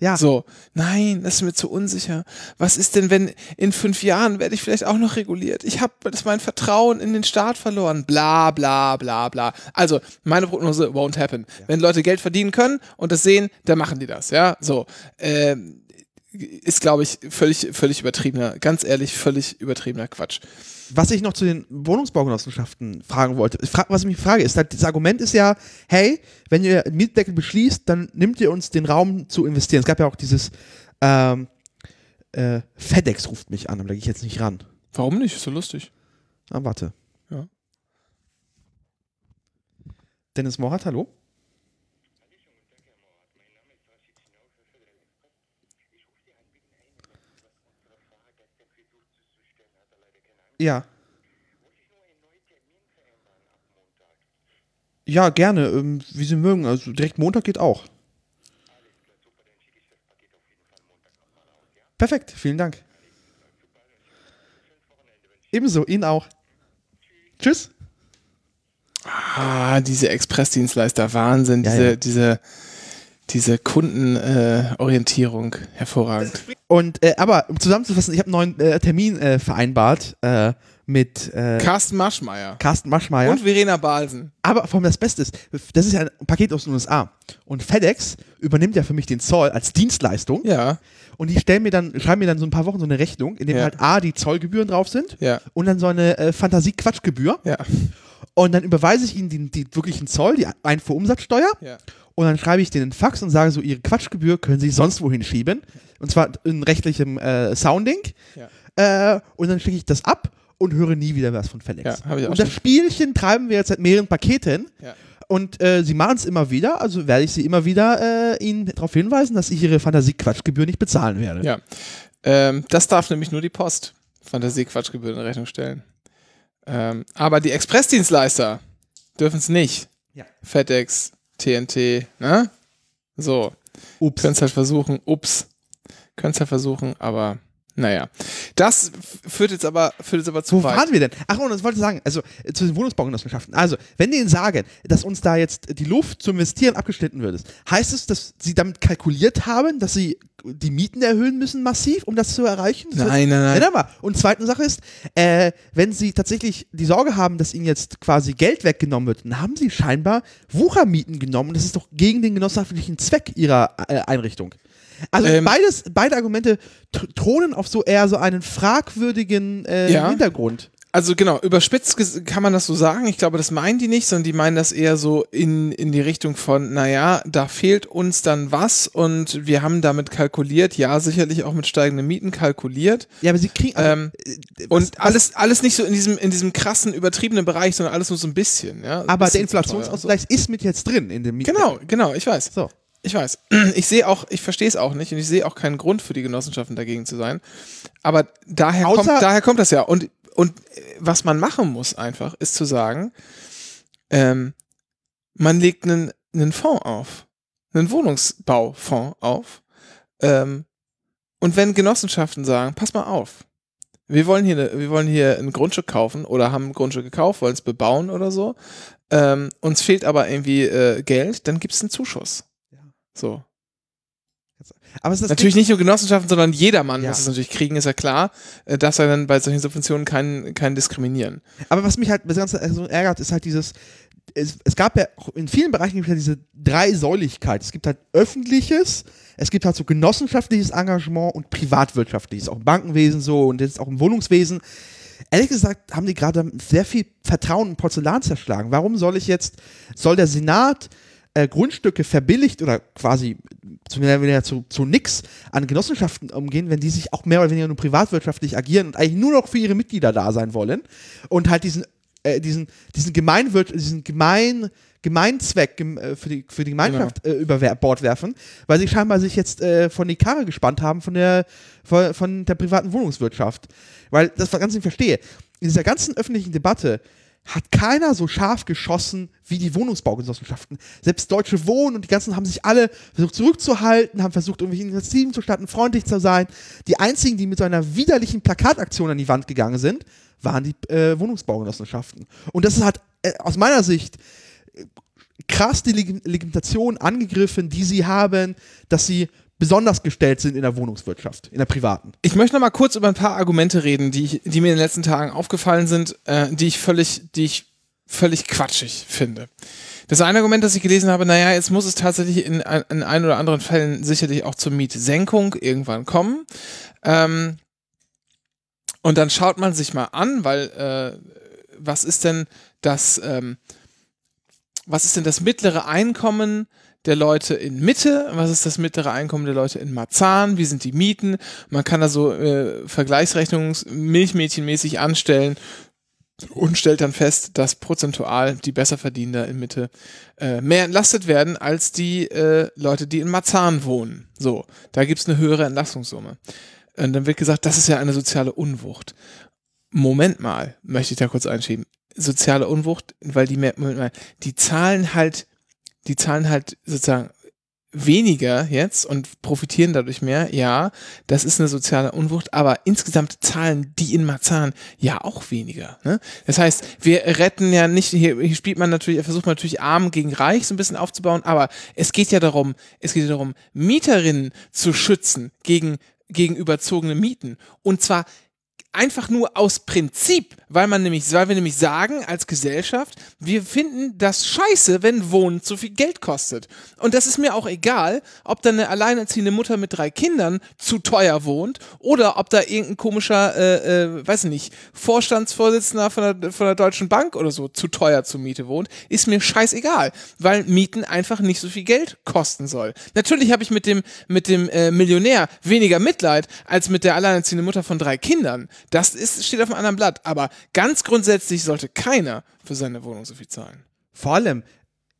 ja, So, nein, das ist mir zu unsicher. Was ist denn, wenn in fünf Jahren werde ich vielleicht auch noch reguliert? Ich habe das mein Vertrauen in den Staat verloren. Bla, bla, bla, bla. Also, meine Prognose won't happen. Wenn Leute Geld verdienen können und das sehen, dann machen die das, ja. So, ähm, ist, glaube ich, völlig, völlig übertriebener, ganz ehrlich, völlig übertriebener Quatsch. was ich noch zu den Wohnungsbaugenossenschaften fragen wollte, was ich mich frage, ist, halt, das Argument ist ja, hey, wenn ihr Mietdeckel beschließt, dann nimmt ihr uns den Raum zu investieren. Es gab ja auch dieses ähm, äh, FedEx ruft mich an, aber da gehe ich jetzt nicht ran. Warum nicht? Ist so lustig. Ah, warte. Ja. Dennis Morat, hallo? Ja. Ja, gerne, ähm, wie Sie mögen. Also direkt Montag geht auch. Perfekt, vielen Dank. Ebenso, Ihnen auch. Tschüss. Ah, diese Expressdienstleister, Wahnsinn, Ja, diese, ja. diese, diese Kundenorientierung, äh, hervorragend. Und äh, aber um zusammenzufassen, ich habe einen neuen äh, Termin äh, vereinbart äh, mit äh, Carsten Maschmeyer Carsten Maschmeyer. und Verena Balsen. Aber vor allem das Beste ist, das ist ja ein Paket aus den USA. Und FedEx übernimmt ja für mich den Zoll als Dienstleistung. Ja, Und die stellen mir dann, schreiben mir dann so ein paar Wochen so eine Rechnung, in dem Ja. halt A, die Zollgebühren drauf sind ja, und dann so eine Fantasie-Quatschgebühr. ja, Und dann überweise ich ihnen die, die wirklichen Zoll, die Einfuhrumsatzsteuer. ja. Und dann schreibe ich denen einen Fax und sage so, ihre Quatschgebühr können sie sonst wohin schieben. Und zwar in rechtlichem äh, Sounding. Äh, und dann schicke ich das ab und höre nie wieder was von FedEx. Ja, und das schon. Spielchen treiben wir jetzt seit mehreren Paketen. Ja. Und äh, sie machen es immer wieder, also werde ich sie immer wieder äh, ihnen darauf hinweisen, dass ich ihre Fantasie-Quatschgebühr nicht bezahlen werde. ja. Ähm, das darf nämlich nur die Post Fantasie-Quatschgebühren in Rechnung stellen. Ähm, aber die Expressdienstleister dürfen es nicht. Ja. FedEx, TNT, ne? So. Ups. Können es halt versuchen, ups. Können es halt versuchen, aber Naja, das führt jetzt aber, führt jetzt aber zu Wo weit. waren wir denn? Ach, und das wollte ich sagen, also äh, zu den Wohnungsbaugenossenschaften. Also, wenn die ihnen sagen, dass uns da jetzt die Luft zum Investieren abgeschnitten wird, heißt es, dass sie damit kalkuliert haben, dass sie die Mieten erhöhen müssen massiv, um das zu erreichen? Das Nein, nein, nein. Ja, aber. Und zweite Sache ist, äh, wenn sie tatsächlich die Sorge haben, dass ihnen jetzt quasi Geld weggenommen wird, dann haben sie scheinbar Wuchermieten genommen. Das ist doch gegen den genossenschaftlichen Zweck ihrer äh, Einrichtung. Also Ähm, beides, beide Argumente thronen auf so eher so einen fragwürdigen äh, Ja. Hintergrund. Also genau, überspitzt kann man das so sagen. Ich glaube, das meinen die nicht, sondern die meinen das eher so in, in die Richtung von, naja, da fehlt uns dann was und wir haben damit kalkuliert, ja, sicherlich auch mit steigenden Mieten kalkuliert. Ja, aber sie kriegen. also, Ähm, äh, was- und was- alles, alles nicht so in diesem, in diesem krassen, übertriebenen Bereich, sondern alles nur so ein bisschen. Ja? Aber der bisschen teuer. Inflationsausgleich ist mit jetzt drin in dem Miet Genau, genau, ich weiß. So. Ich weiß. Ich sehe auch, ich verstehe es auch nicht und ich sehe auch keinen Grund für die Genossenschaften dagegen zu sein. Aber daher, Außer- kommt, daher kommt das ja. Und, und äh, was man machen muss einfach, ist zu sagen, ähm, man legt einen, einen Fonds auf, einen Wohnungsbaufonds auf. Ähm, und wenn Genossenschaften sagen, pass mal auf, wir wollen hier, ne, wir wollen hier ein Grundstück kaufen oder haben ein Grundstück gekauft, wollen es bebauen oder so, ähm, uns fehlt aber irgendwie äh, Geld, dann gibt es einen Zuschuss. So. Aber es ist das Natürlich nicht nur Genossenschaften, sondern jedermann Ja. muss es natürlich kriegen, ist ja klar. Äh, darf er dann bei solchen Subventionen keinen keinen diskriminieren. Aber was mich halt das Ganze so ärgert, ist halt dieses, es, es gab ja in vielen Bereichen gibt es ja diese Dreisäuligkeit. Es gibt halt öffentliches, es gibt halt so genossenschaftliches Engagement und privatwirtschaftliches, auch im Bankenwesen so und jetzt auch im Wohnungswesen. Ehrlich gesagt haben die gerade sehr viel Vertrauen in Porzellan zerschlagen. Warum soll ich jetzt, soll der Senat äh, Grundstücke verbilligt oder quasi zu, zu, zu nix an Genossenschaften umgehen, wenn die sich auch mehr oder weniger nur privatwirtschaftlich agieren und eigentlich nur noch für ihre Mitglieder da sein wollen und halt diesen, äh, diesen, diesen Gemeinwirt, diesen Gemein, Gemeinzweck gem, äh, für, die, für die Gemeinschaft äh, über Bord werfen, weil sie scheinbar sich jetzt äh, von die Karre gespannt haben von der, von, von der privaten Wohnungswirtschaft. Weil das ganz nicht verstehe. In dieser ganzen öffentlichen Debatte hat keiner so scharf geschossen wie die Wohnungsbaugenossenschaften. Selbst Deutsche Wohnen und die ganzen haben sich alle versucht zurückzuhalten, haben versucht, irgendwelche Initiativen zu starten, freundlich zu sein. Die einzigen, die mit so einer widerlichen Plakataktion an die Wand gegangen sind, waren die äh, Wohnungsbaugenossenschaften. Und das hat äh, aus meiner Sicht äh, krass die Leg Legitimation angegriffen, die sie haben, dass sie besonders gestellt sind in der Wohnungswirtschaft, in der privaten. Ich möchte noch mal kurz über ein paar Argumente reden, die, ich, die mir in den letzten Tagen aufgefallen sind, äh, die ich völlig, die ich völlig quatschig finde. Das eine Argument, das ich gelesen habe, naja, jetzt muss es tatsächlich in, in ein oder anderen Fällen sicherlich auch zur Mietsenkung irgendwann kommen. Ähm, und dann schaut man sich mal an, weil äh, was ist denn das, ähm, was ist denn das mittlere Einkommen der Leute in Mitte? Was ist das mittlere Einkommen der Leute in Marzahn? Wie sind die Mieten? Man kann da so äh, Vergleichsrechnungen milchmädchenmäßig anstellen und stellt dann fest, dass prozentual die Besserverdiener in Mitte äh, mehr entlastet werden als die äh, Leute, die in Marzahn wohnen. So, da gibt's eine höhere Entlastungssumme. Und dann wird gesagt, das ist ja eine soziale Unwucht. Moment mal, möchte ich da kurz einschieben. Soziale Unwucht, weil die Moment mal, die zahlen halt, die zahlen halt sozusagen weniger jetzt und profitieren dadurch mehr, ja, das ist eine soziale Unwucht, aber insgesamt zahlen die in Marzahn ja auch weniger. Ne? Das heißt, wir retten ja nicht, hier, hier spielt man natürlich, versucht man natürlich arm gegen reich so ein bisschen aufzubauen, aber es geht ja darum, es geht ja darum, Mieterinnen zu schützen gegen, gegen überzogene Mieten. Und zwar einfach nur aus Prinzip, weil man nämlich, weil wir nämlich sagen als Gesellschaft, wir finden das scheiße, wenn Wohnen zu viel Geld kostet. Und das ist mir auch egal, ob da eine alleinerziehende Mutter mit drei Kindern zu teuer wohnt oder ob da irgendein komischer, äh, äh, weiß ich nicht, Vorstandsvorsitzender von der, von der Deutschen Bank oder so zu teuer zur Miete wohnt, ist mir scheißegal, weil Mieten einfach nicht so viel Geld kosten soll. Natürlich habe ich mit dem, mit dem äh, Millionär weniger Mitleid als mit der alleinerziehenden Mutter von drei Kindern. Das ist, steht auf einem anderen Blatt. Aber ganz grundsätzlich sollte keiner für seine Wohnung so viel zahlen. Vor allem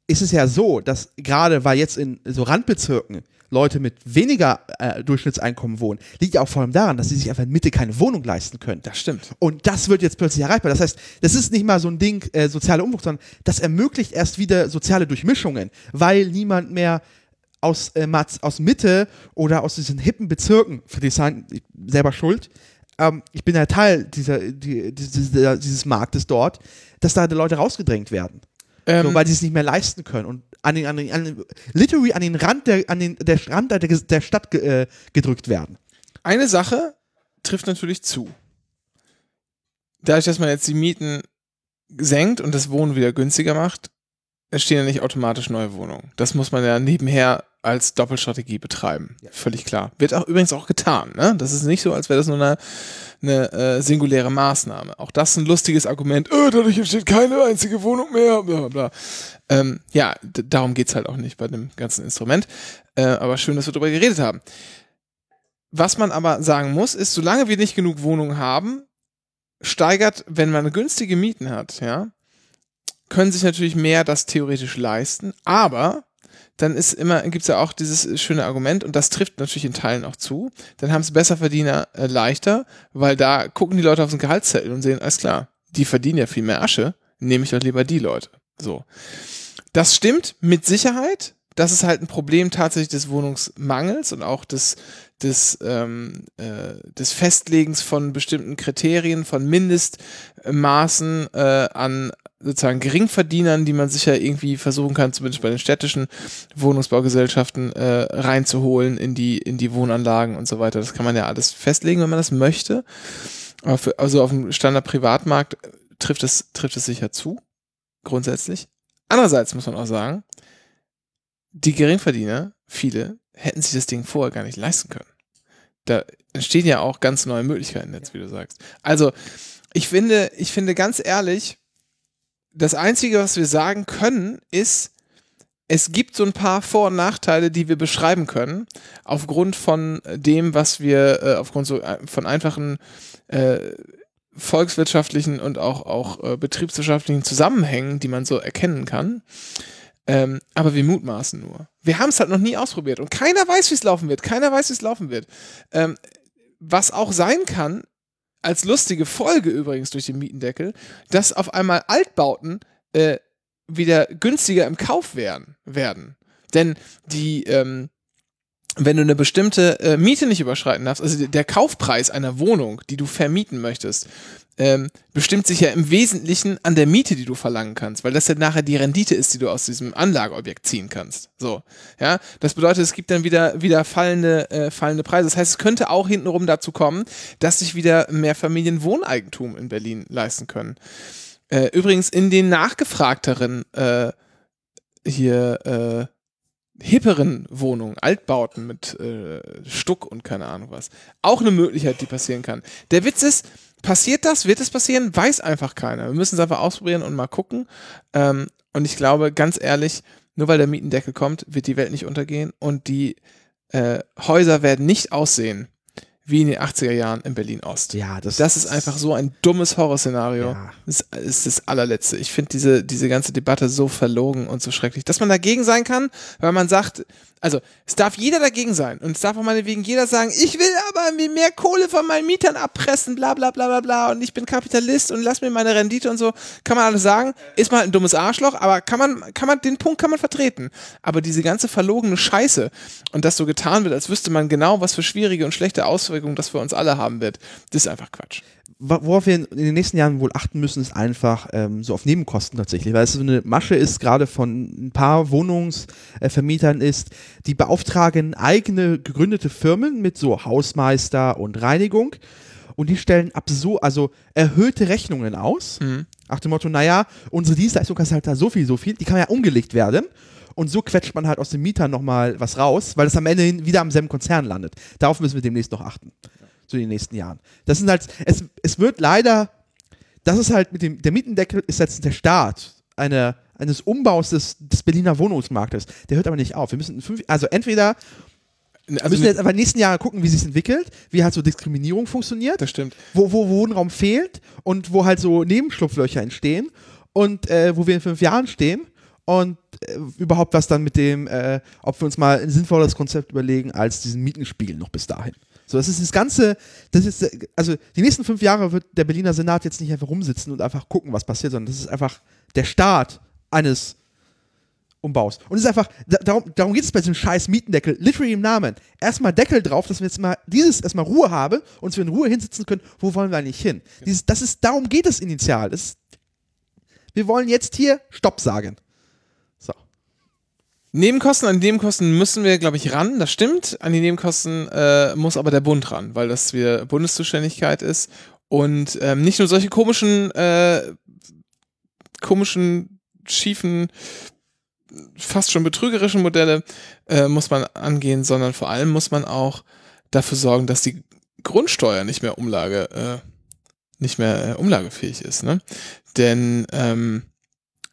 ist es ja so, dass gerade weil jetzt in so Randbezirken Leute mit weniger äh, Durchschnittseinkommen wohnen, liegt ja auch vor allem daran, dass sie sich einfach in Mitte keine Wohnung leisten können. Das stimmt. Und das wird jetzt plötzlich erreichbar. Das heißt, das ist nicht mal so ein Ding, äh, soziale Umbruch, sondern das ermöglicht erst wieder soziale Durchmischungen, weil niemand mehr aus, äh, aus Mitte oder aus diesen hippen Bezirken, für die sein, selber schuld. Ähm, ich bin ja Teil dieser, die, dieses, dieses Marktes dort, dass da die Leute rausgedrängt werden. Ähm, so, weil sie es nicht mehr leisten können und an den, an den, an den literally an den Rand der, an den, der Rand der, der Stadt äh, gedrückt werden. Eine Sache trifft natürlich zu. Dadurch, dass man jetzt die Mieten senkt und das Wohnen wieder günstiger macht, entstehen ja nicht automatisch neue Wohnungen. Das muss man ja nebenher als Doppelstrategie betreiben. Völlig klar. Wird auch übrigens auch getan. Ne? Das ist nicht so, als wäre das nur eine, eine äh, singuläre Maßnahme. Auch das ist ein lustiges Argument. Äh, dadurch entsteht keine einzige Wohnung mehr. Bla, bla. Ähm, ja, darum geht's halt auch nicht bei dem ganzen Instrument. Äh, aber schön, dass wir darüber geredet haben. Was man aber sagen muss, ist, solange wir nicht genug Wohnungen haben, steigert, wenn man günstige Mieten hat, ja, können sich natürlich mehr das theoretisch leisten, aber dann ist immer, gibt es ja auch dieses schöne Argument, und das trifft natürlich in Teilen auch zu, dann haben es Besserverdiener äh, leichter, weil da gucken die Leute auf den Gehaltszettel und sehen, alles klar, die verdienen ja viel mehr Asche, nehme ich doch lieber die Leute. So. Das stimmt mit Sicherheit. Das ist halt ein Problem tatsächlich des Wohnungsmangels und auch des, des, ähm, äh, des Festlegens von bestimmten Kriterien, von Mindestmaßen äh, an sozusagen Geringverdienern, die man sicher irgendwie versuchen kann, zumindest bei den städtischen Wohnungsbaugesellschaften äh, reinzuholen in die, in die Wohnanlagen und so weiter. Das kann man ja alles festlegen, wenn man das möchte. Aber für, also auf dem Standard-Privatmarkt trifft es, trifft es sicher zu, grundsätzlich. Andererseits muss man auch sagen, die Geringverdiener, viele, hätten sich das Ding vorher gar nicht leisten können. Da entstehen ja auch ganz neue Möglichkeiten jetzt, wie du sagst. Also, ich finde, ich finde ganz ehrlich, das Einzige, was wir sagen können, ist, es gibt so ein paar Vor- und Nachteile, die wir beschreiben können, aufgrund von dem, was wir, äh, aufgrund so äh, von einfachen äh, volkswirtschaftlichen und auch, auch äh, betriebswirtschaftlichen Zusammenhängen, die man so erkennen kann. Ähm, aber wir mutmaßen nur. Wir haben es halt noch nie ausprobiert und keiner weiß, wie es laufen wird. Keiner weiß, wie es laufen wird. Ähm, was auch sein kann, als lustige Folge übrigens durch den Mietendeckel, dass auf einmal Altbauten äh, wieder günstiger im Kauf werden. werden. Denn die, ähm, wenn du eine bestimmte äh, Miete nicht überschreiten darfst, also der Kaufpreis einer Wohnung, die du vermieten möchtest, ähm, bestimmt sich ja im Wesentlichen an der Miete, die du verlangen kannst, weil das ja nachher die Rendite ist, die du aus diesem Anlageobjekt ziehen kannst. So, ja, das bedeutet, es gibt dann wieder wieder fallende äh, fallende Preise. Das heißt, es könnte auch hintenrum dazu kommen, dass sich wieder mehr Familien Wohneigentum in Berlin leisten können. Äh, übrigens in den nachgefragteren äh, hier äh, hipperen Wohnungen, Altbauten mit äh, Stuck und keine Ahnung was. Auch eine Möglichkeit, die passieren kann. Der Witz ist, passiert das? Wird es passieren? Weiß einfach keiner. Wir müssen es einfach ausprobieren und mal gucken. Ähm, und ich glaube, ganz ehrlich, nur weil der Mietendeckel kommt, wird die Welt nicht untergehen und die äh, Häuser werden nicht aussehen wie in den 80er Jahren in Berlin-Ost. Ja, das, Das ist einfach so ein dummes Horrorszenario. Ja. Das ist das allerletzte. Ich finde diese, diese ganze Debatte so verlogen und so schrecklich. Dass man dagegen sein kann, weil man sagt, also es darf jeder dagegen sein und es darf auch meinetwegen jeder sagen, ich will aber mehr Kohle von meinen Mietern abpressen, bla bla bla bla bla und ich bin Kapitalist und lass mir meine Rendite und so. Kann man alles sagen. Ist mal ein dummes Arschloch, aber kann man, kann man, den Punkt kann man vertreten. Aber diese ganze verlogene Scheiße und das so getan wird, als wüsste man genau, was für schwierige und schlechte Auswirkungen das für uns alle haben wird, das ist einfach Quatsch. Worauf wir in den nächsten Jahren wohl achten müssen, ist einfach ähm, so auf Nebenkosten tatsächlich, weil es so eine Masche ist, gerade von ein paar Wohnungsvermietern ist, die beauftragen eigene gegründete Firmen mit so Hausmeister und Reinigung und die stellen absurd, also erhöhte Rechnungen aus, nach dem Motto, naja, unsere Dienstleistung kostet halt da so viel, so viel, die kann ja umgelegt werden. Und so quetscht man halt aus den Mietern nochmal was raus, weil es am Ende wieder am selben Konzern landet. Darauf müssen wir demnächst noch achten in den nächsten Jahren. Das sind halt, es, es wird leider, das ist halt mit dem, der Mietendeckel ist jetzt der Start einer, eines Umbaus des, des Berliner Wohnungsmarktes. Der hört aber nicht auf. Wir müssen in fünf, also entweder Also müssen jetzt aber in den nächsten Jahren gucken, wie sich entwickelt, wie halt so Diskriminierung funktioniert, das stimmt. wo, wo Wohnraum fehlt und wo halt so Nebenschlupflöcher entstehen und äh, wo wir in fünf Jahren stehen und äh, überhaupt was dann mit dem, äh, ob wir uns mal ein sinnvolles Konzept überlegen als diesen Mietenspiegel noch bis dahin. So, das ist das Ganze, das ist, also die nächsten fünf Jahre wird der Berliner Senat jetzt nicht einfach rumsitzen und einfach gucken, was passiert, sondern das ist einfach der Start eines umbaust. Und es ist einfach, da, darum, darum geht es bei diesem scheiß Mietendeckel, literally im Namen. Erstmal Deckel drauf, dass wir jetzt mal dieses erstmal Ruhe haben und wir in Ruhe hinsetzen können, wo wollen wir eigentlich hin? Dieses, das ist, darum geht es initial. Das ist, wir wollen jetzt hier Stopp sagen. Nebenkosten, an die Nebenkosten müssen wir, glaube ich, ran, das stimmt. An die Nebenkosten äh, muss aber der Bund ran, weil das wieder Bundeszuständigkeit ist. Und ähm, nicht nur solche komischen, äh, komischen, schiefen, fast schon betrügerischen Modelle äh, muss man angehen, sondern vor allem muss man auch dafür sorgen, dass die Grundsteuer nicht mehr Umlage, äh, nicht mehr äh, umlagefähig ist. Ne? Denn ähm,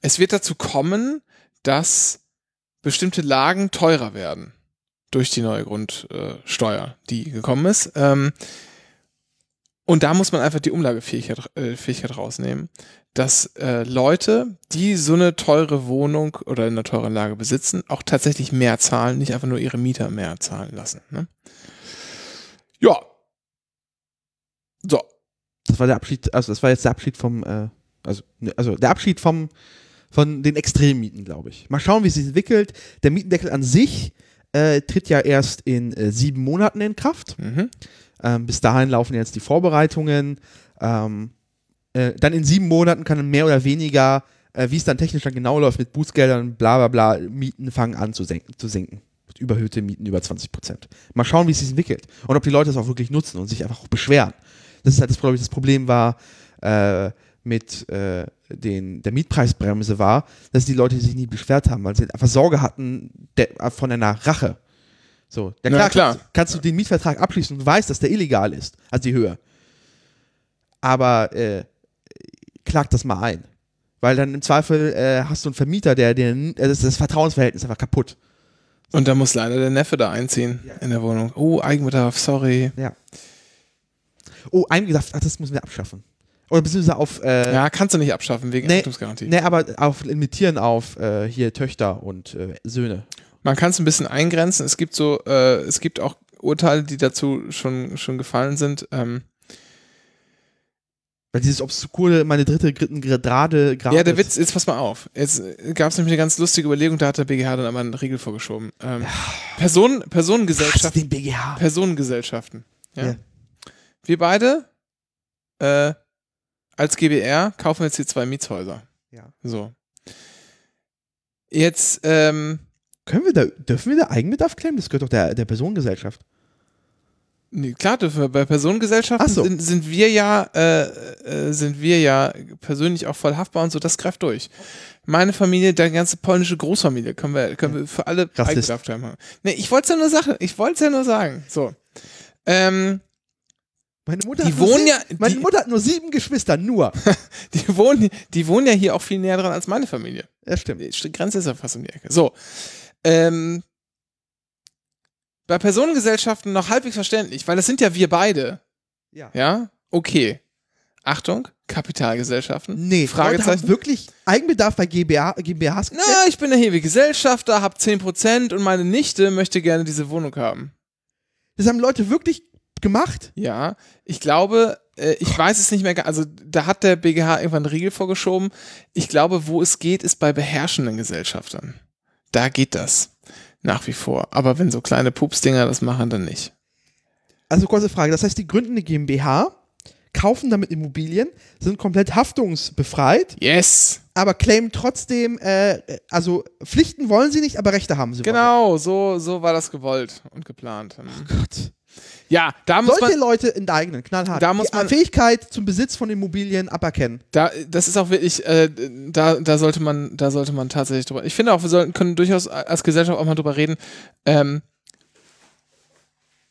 es wird dazu kommen, dass bestimmte Lagen teurer werden durch die neue Grundsteuer, die gekommen ist. Ähm, und da muss man einfach die Umlagefähigkeit äh, Fähigkeit rausnehmen, dass äh, Leute, die so eine teure Wohnung oder eine teure Lage besitzen, auch tatsächlich mehr zahlen, nicht einfach nur ihre Mieter mehr zahlen lassen. Ne? Ja. So. Das war der Abschied, also das war jetzt der Abschied vom, äh, also, ne, also der Abschied vom, von den Extremmieten, glaube ich. Mal schauen, wie es sich entwickelt. Der Mietendeckel an sich äh, tritt ja erst in äh, sieben Monaten in Kraft. Mhm. Ähm, bis dahin laufen jetzt die Vorbereitungen. Ähm, äh, dann in sieben Monaten kann mehr oder weniger, äh, wie es dann technisch dann genau läuft mit Bußgeldern, bla bla bla, Mieten fangen an zu, senken, zu sinken. Überhöhte Mieten über 20 Prozent. Mal schauen, wie es sich entwickelt. Und ob die Leute das auch wirklich nutzen und sich einfach auch beschweren. Das ist halt das Problem. Das Problem war äh, mit äh, den, der Mietpreisbremse war, dass die Leute sich nie beschwert haben, weil sie einfach Sorge hatten der, von einer Rache. So, ja, Ja, klar, klar. Kannst, du den Mietvertrag abschließen und weißt, dass der illegal ist, also die Höhe. Aber äh, klag das mal ein. Weil dann im Zweifel äh, hast du einen Vermieter, der, der äh, das, das Vertrauensverhältnis einfach kaputt. Und da muss leider der Neffe da einziehen in der Wohnung. Oh, Eigenbedarf, sorry. Ja. Oh, eingedacht, ach, das müssen wir abschaffen. Oder beziehungsweise auf, äh, Ja, kannst du nicht abschaffen wegen Nee, Eigentumsgarantie. ne, aber auf limitieren auf äh, hier Töchter und äh, Söhne. Man kann es ein bisschen eingrenzen. Es gibt so, äh, es gibt auch Urteile, die dazu schon, schon gefallen sind. Ähm, Weil dieses obskure, meine dritte, Grade, Grad ja, der Witz, jetzt pass mal auf. Jetzt gab es nämlich eine ganz lustige Überlegung, da hat der BGH dann aber einen Riegel vorgeschoben. Ähm, Person, Hasse Personengesellschaften. den BGH. Personengesellschaften. Ja. Ja. Wir beide äh, als GBR kaufen jetzt hier zwei Mietshäuser. Ja. So. Jetzt, ähm, Können wir da, dürfen wir da Eigenbedarf claimen? Das gehört doch der, der Personengesellschaft. nee, klar, dürfen wir bei Personengesellschaften Ach so. sind, sind wir ja, äh, äh, sind wir ja persönlich auch voll haftbar und so, das greift durch. Meine Familie, der ganze polnische Großfamilie, können wir, können wir für alle Rassist. Eigenbedarf haben. Nee, ich wollte es ja nur sagen, ich wollte es ja nur sagen. So. Ähm, Meine Mutter Die hat nur wohnen sieben, ja- Meine die- Mutter hat nur sieben Geschwister, nur. die wohnen, die wohnen ja hier auch viel näher dran als meine Familie. Ja, stimmt. Die Grenze ist ja fast um die Ecke. So. Ähm, bei Personengesellschaften noch halbwegs verständlich, weil das sind ja wir beide. Ja. Ja? Okay. Achtung, Kapitalgesellschaften. Nee, Leute haben Fragezeichen. wirklich Eigenbedarf bei GmbH, GmbHs Na, ich bin der hier wie Gesellschafter, hab 10% und meine Nichte möchte gerne diese Wohnung haben. Das haben Leute wirklich gemacht. Ja, ich glaube, äh, ich weiß es nicht mehr, also da hat der BGH irgendwann einen Riegel vorgeschoben. Ich glaube, wo es geht, ist bei beherrschenden Gesellschaftern. Da geht das. Nach wie vor. Aber wenn so kleine Pupsdinger das machen, dann nicht. Also kurze Frage, das heißt, die gründen eine GmbH, kaufen damit Immobilien, sind komplett haftungsbefreit, Yes! aber claimen trotzdem, äh, also Pflichten wollen sie nicht, aber Rechte haben sie. Genau, so, so war das gewollt und geplant. Oh Gott. Ja, da muss Solche man, Leute enteignen, knallhart. Da muss die man- Fähigkeit zum Besitz von Immobilien aberkennen. da, das ist auch wirklich, äh, da, da sollte man, da sollte man tatsächlich drüber. Ich finde auch, wir sollten, können durchaus als Gesellschaft auch mal drüber reden, ähm,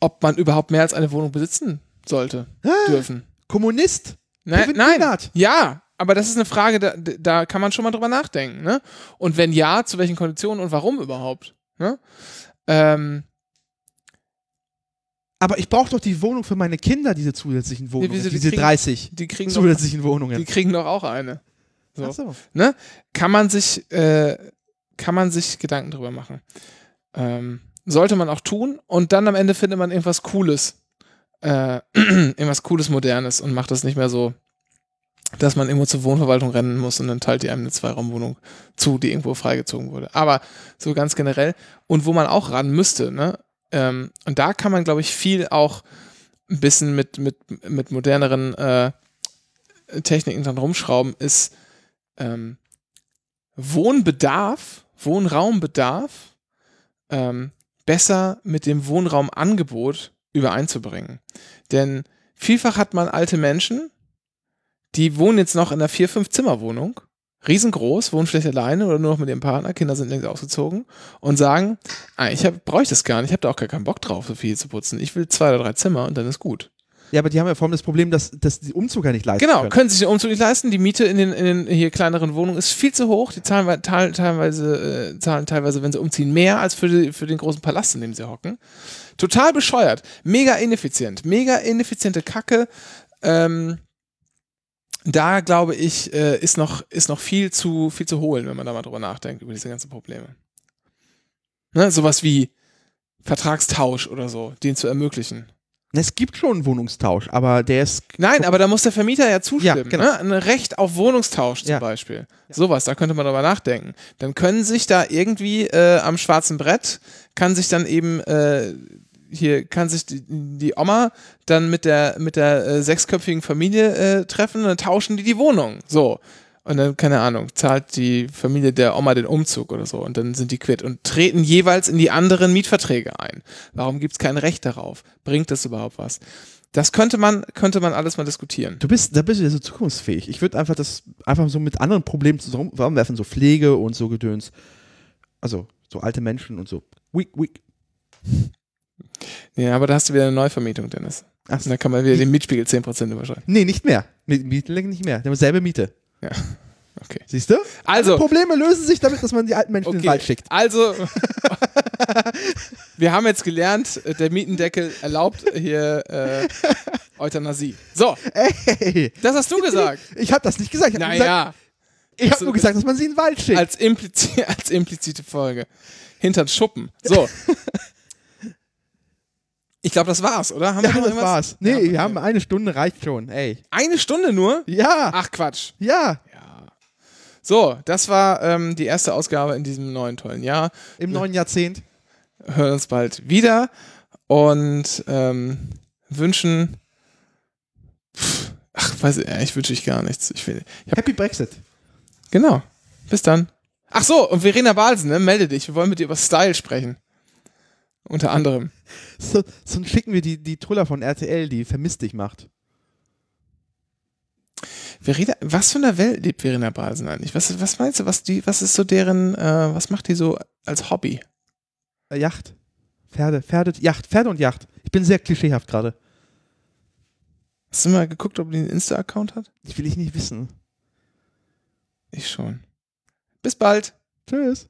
ob man überhaupt mehr als eine Wohnung besitzen sollte, dürfen. Kommunist. Nein, Kevin nein. Kühnert. Ja, aber das ist eine Frage, da, da kann man schon mal drüber nachdenken. Ne? Und wenn ja, zu welchen Konditionen und warum überhaupt? Ne? Ähm, Aber ich brauche doch die Wohnung für meine Kinder, diese zusätzlichen Wohnungen, wieso, die diese kriegen- 30 die, kriegen zusätzlichen Wohnungen. die kriegen doch auch eine. So. Ach so. Ne? Kann man sich, äh, kann man sich Gedanken drüber machen. Ähm, sollte man auch tun und dann am Ende findet man irgendwas Cooles. Äh, irgendwas Cooles, Modernes und macht das nicht mehr so dass man irgendwo zur Wohnverwaltung rennen muss und dann teilt die einem eine Zweiraumwohnung zu, die irgendwo freigezogen wurde. Aber so ganz generell und wo man auch ran müsste, ne? Ähm, und da kann man, glaube ich, viel auch ein bisschen mit, mit, mit moderneren äh, Techniken dran rumschrauben, ist ähm, Wohnbedarf, Wohnraumbedarf ähm, besser mit dem Wohnraumangebot übereinzubringen. Denn vielfach hat man alte Menschen, die wohnen jetzt noch in einer vier, fünf Zimmerwohnung, riesengroß, wohnen vielleicht alleine oder nur noch mit ihrem Partner, Kinder sind längst ausgezogen und sagen, ah, ich brauche ich das gar nicht, ich habe da auch gar keinen Bock drauf, so viel zu putzen. Ich will zwei oder drei Zimmer und dann ist gut. Ja, aber die haben ja vor allem das Problem, dass, dass die Umzug ja nicht leisten Genau, können. können sich den Umzug nicht leisten. Die Miete in den, in den hier kleineren Wohnungen ist viel zu hoch. Die zahlen wei- teil- teilweise, äh, zahlen teilweise, wenn sie umziehen, mehr als für, die, für den großen Palast, in dem sie hocken. Total bescheuert. Mega ineffizient. Mega ineffiziente Kacke. Ähm, da glaube ich, äh, ist noch, ist noch viel zu, viel zu holen, wenn man da mal drüber nachdenkt, über diese ganzen Probleme. Ne, sowas wie Vertragstausch oder so, den zu ermöglichen. Es gibt schon einen Wohnungstausch, aber der ist. Nein, aber da muss der Vermieter ja zustimmen. Ja, genau. ne? Ein Recht auf Wohnungstausch zum Ja. Beispiel. Sowas, da könnte man drüber nachdenken. Dann können sich da irgendwie äh, am schwarzen Brett, kann sich dann eben, äh, hier kann sich die, die Oma dann mit der, mit der äh, sechsköpfigen Familie äh, treffen und dann tauschen die die Wohnung. So. Und dann, keine Ahnung, zahlt die Familie der Oma den Umzug oder so und dann sind die quitt und treten jeweils in die anderen Mietverträge ein. Warum gibt es kein Recht darauf? Bringt das überhaupt was? Das könnte man, könnte man alles mal diskutieren. Du bist, da bist du ja so zukunftsfähig. Ich würde einfach das einfach so mit anderen Problemen zusammenwerfen, so Pflege und so Gedöns. Also, so alte Menschen und so. Weak, weak. Ja, aber da hast du wieder eine Neuvermietung, Dennis. Ach, Und dann kann man wieder den Mietspiegel 10% überschreiten. nee, nicht mehr. Mit Mietlänge nicht mehr. Die haben selbe Miete. Ja. Okay. Siehst du? Also, Probleme lösen sich damit, dass man die alten Menschen in den okay. Wald schickt. Also, wir haben jetzt gelernt, äh, der Mietendeckel erlaubt hier äh, Euthanasie. So, Ey, das hast du gesagt. ich habe das nicht gesagt. Ich habe Naja, ich hab nur gesagt, dass man sie in den Wald schickt. als, implizi als implizite Folge. Hintern Schuppen. So. Ich glaube, das war's, oder? Haben ja, noch das irgendwas? war's. Nee, Ja, okay. wir haben eine Stunde, reicht schon. Ey. Eine Stunde nur? Ja, Ach, Quatsch. ja. So, das war ähm, die erste Ausgabe in diesem neuen tollen Jahr. Im neuen Jahrzehnt. hören uns bald wieder und ähm, wünschen. Pff, ach, weiß ich, ja, ich wünsche ich gar nichts. Ich will. Ich Happy Brexit. genau. Bis dann. Ach so, und Verena Balsen, ne, melde dich. Wir wollen mit dir über Style sprechen. Unter anderem. So, so schicken wir die, die Truller von RTL, die vermisst dich macht. Verena, was für eine Welt lebt Verena Balsen eigentlich? Was, was meinst du, was die, was ist so deren, äh, was macht die so als Hobby? Äh, Yacht. Pferde, Pferde, Yacht, Pferde und Yacht. Ich bin sehr klischeehaft gerade. Hast du mal geguckt, ob die einen Insta-Account hat? Ich will ich nicht wissen. Ich schon. Bis bald. Tschüss.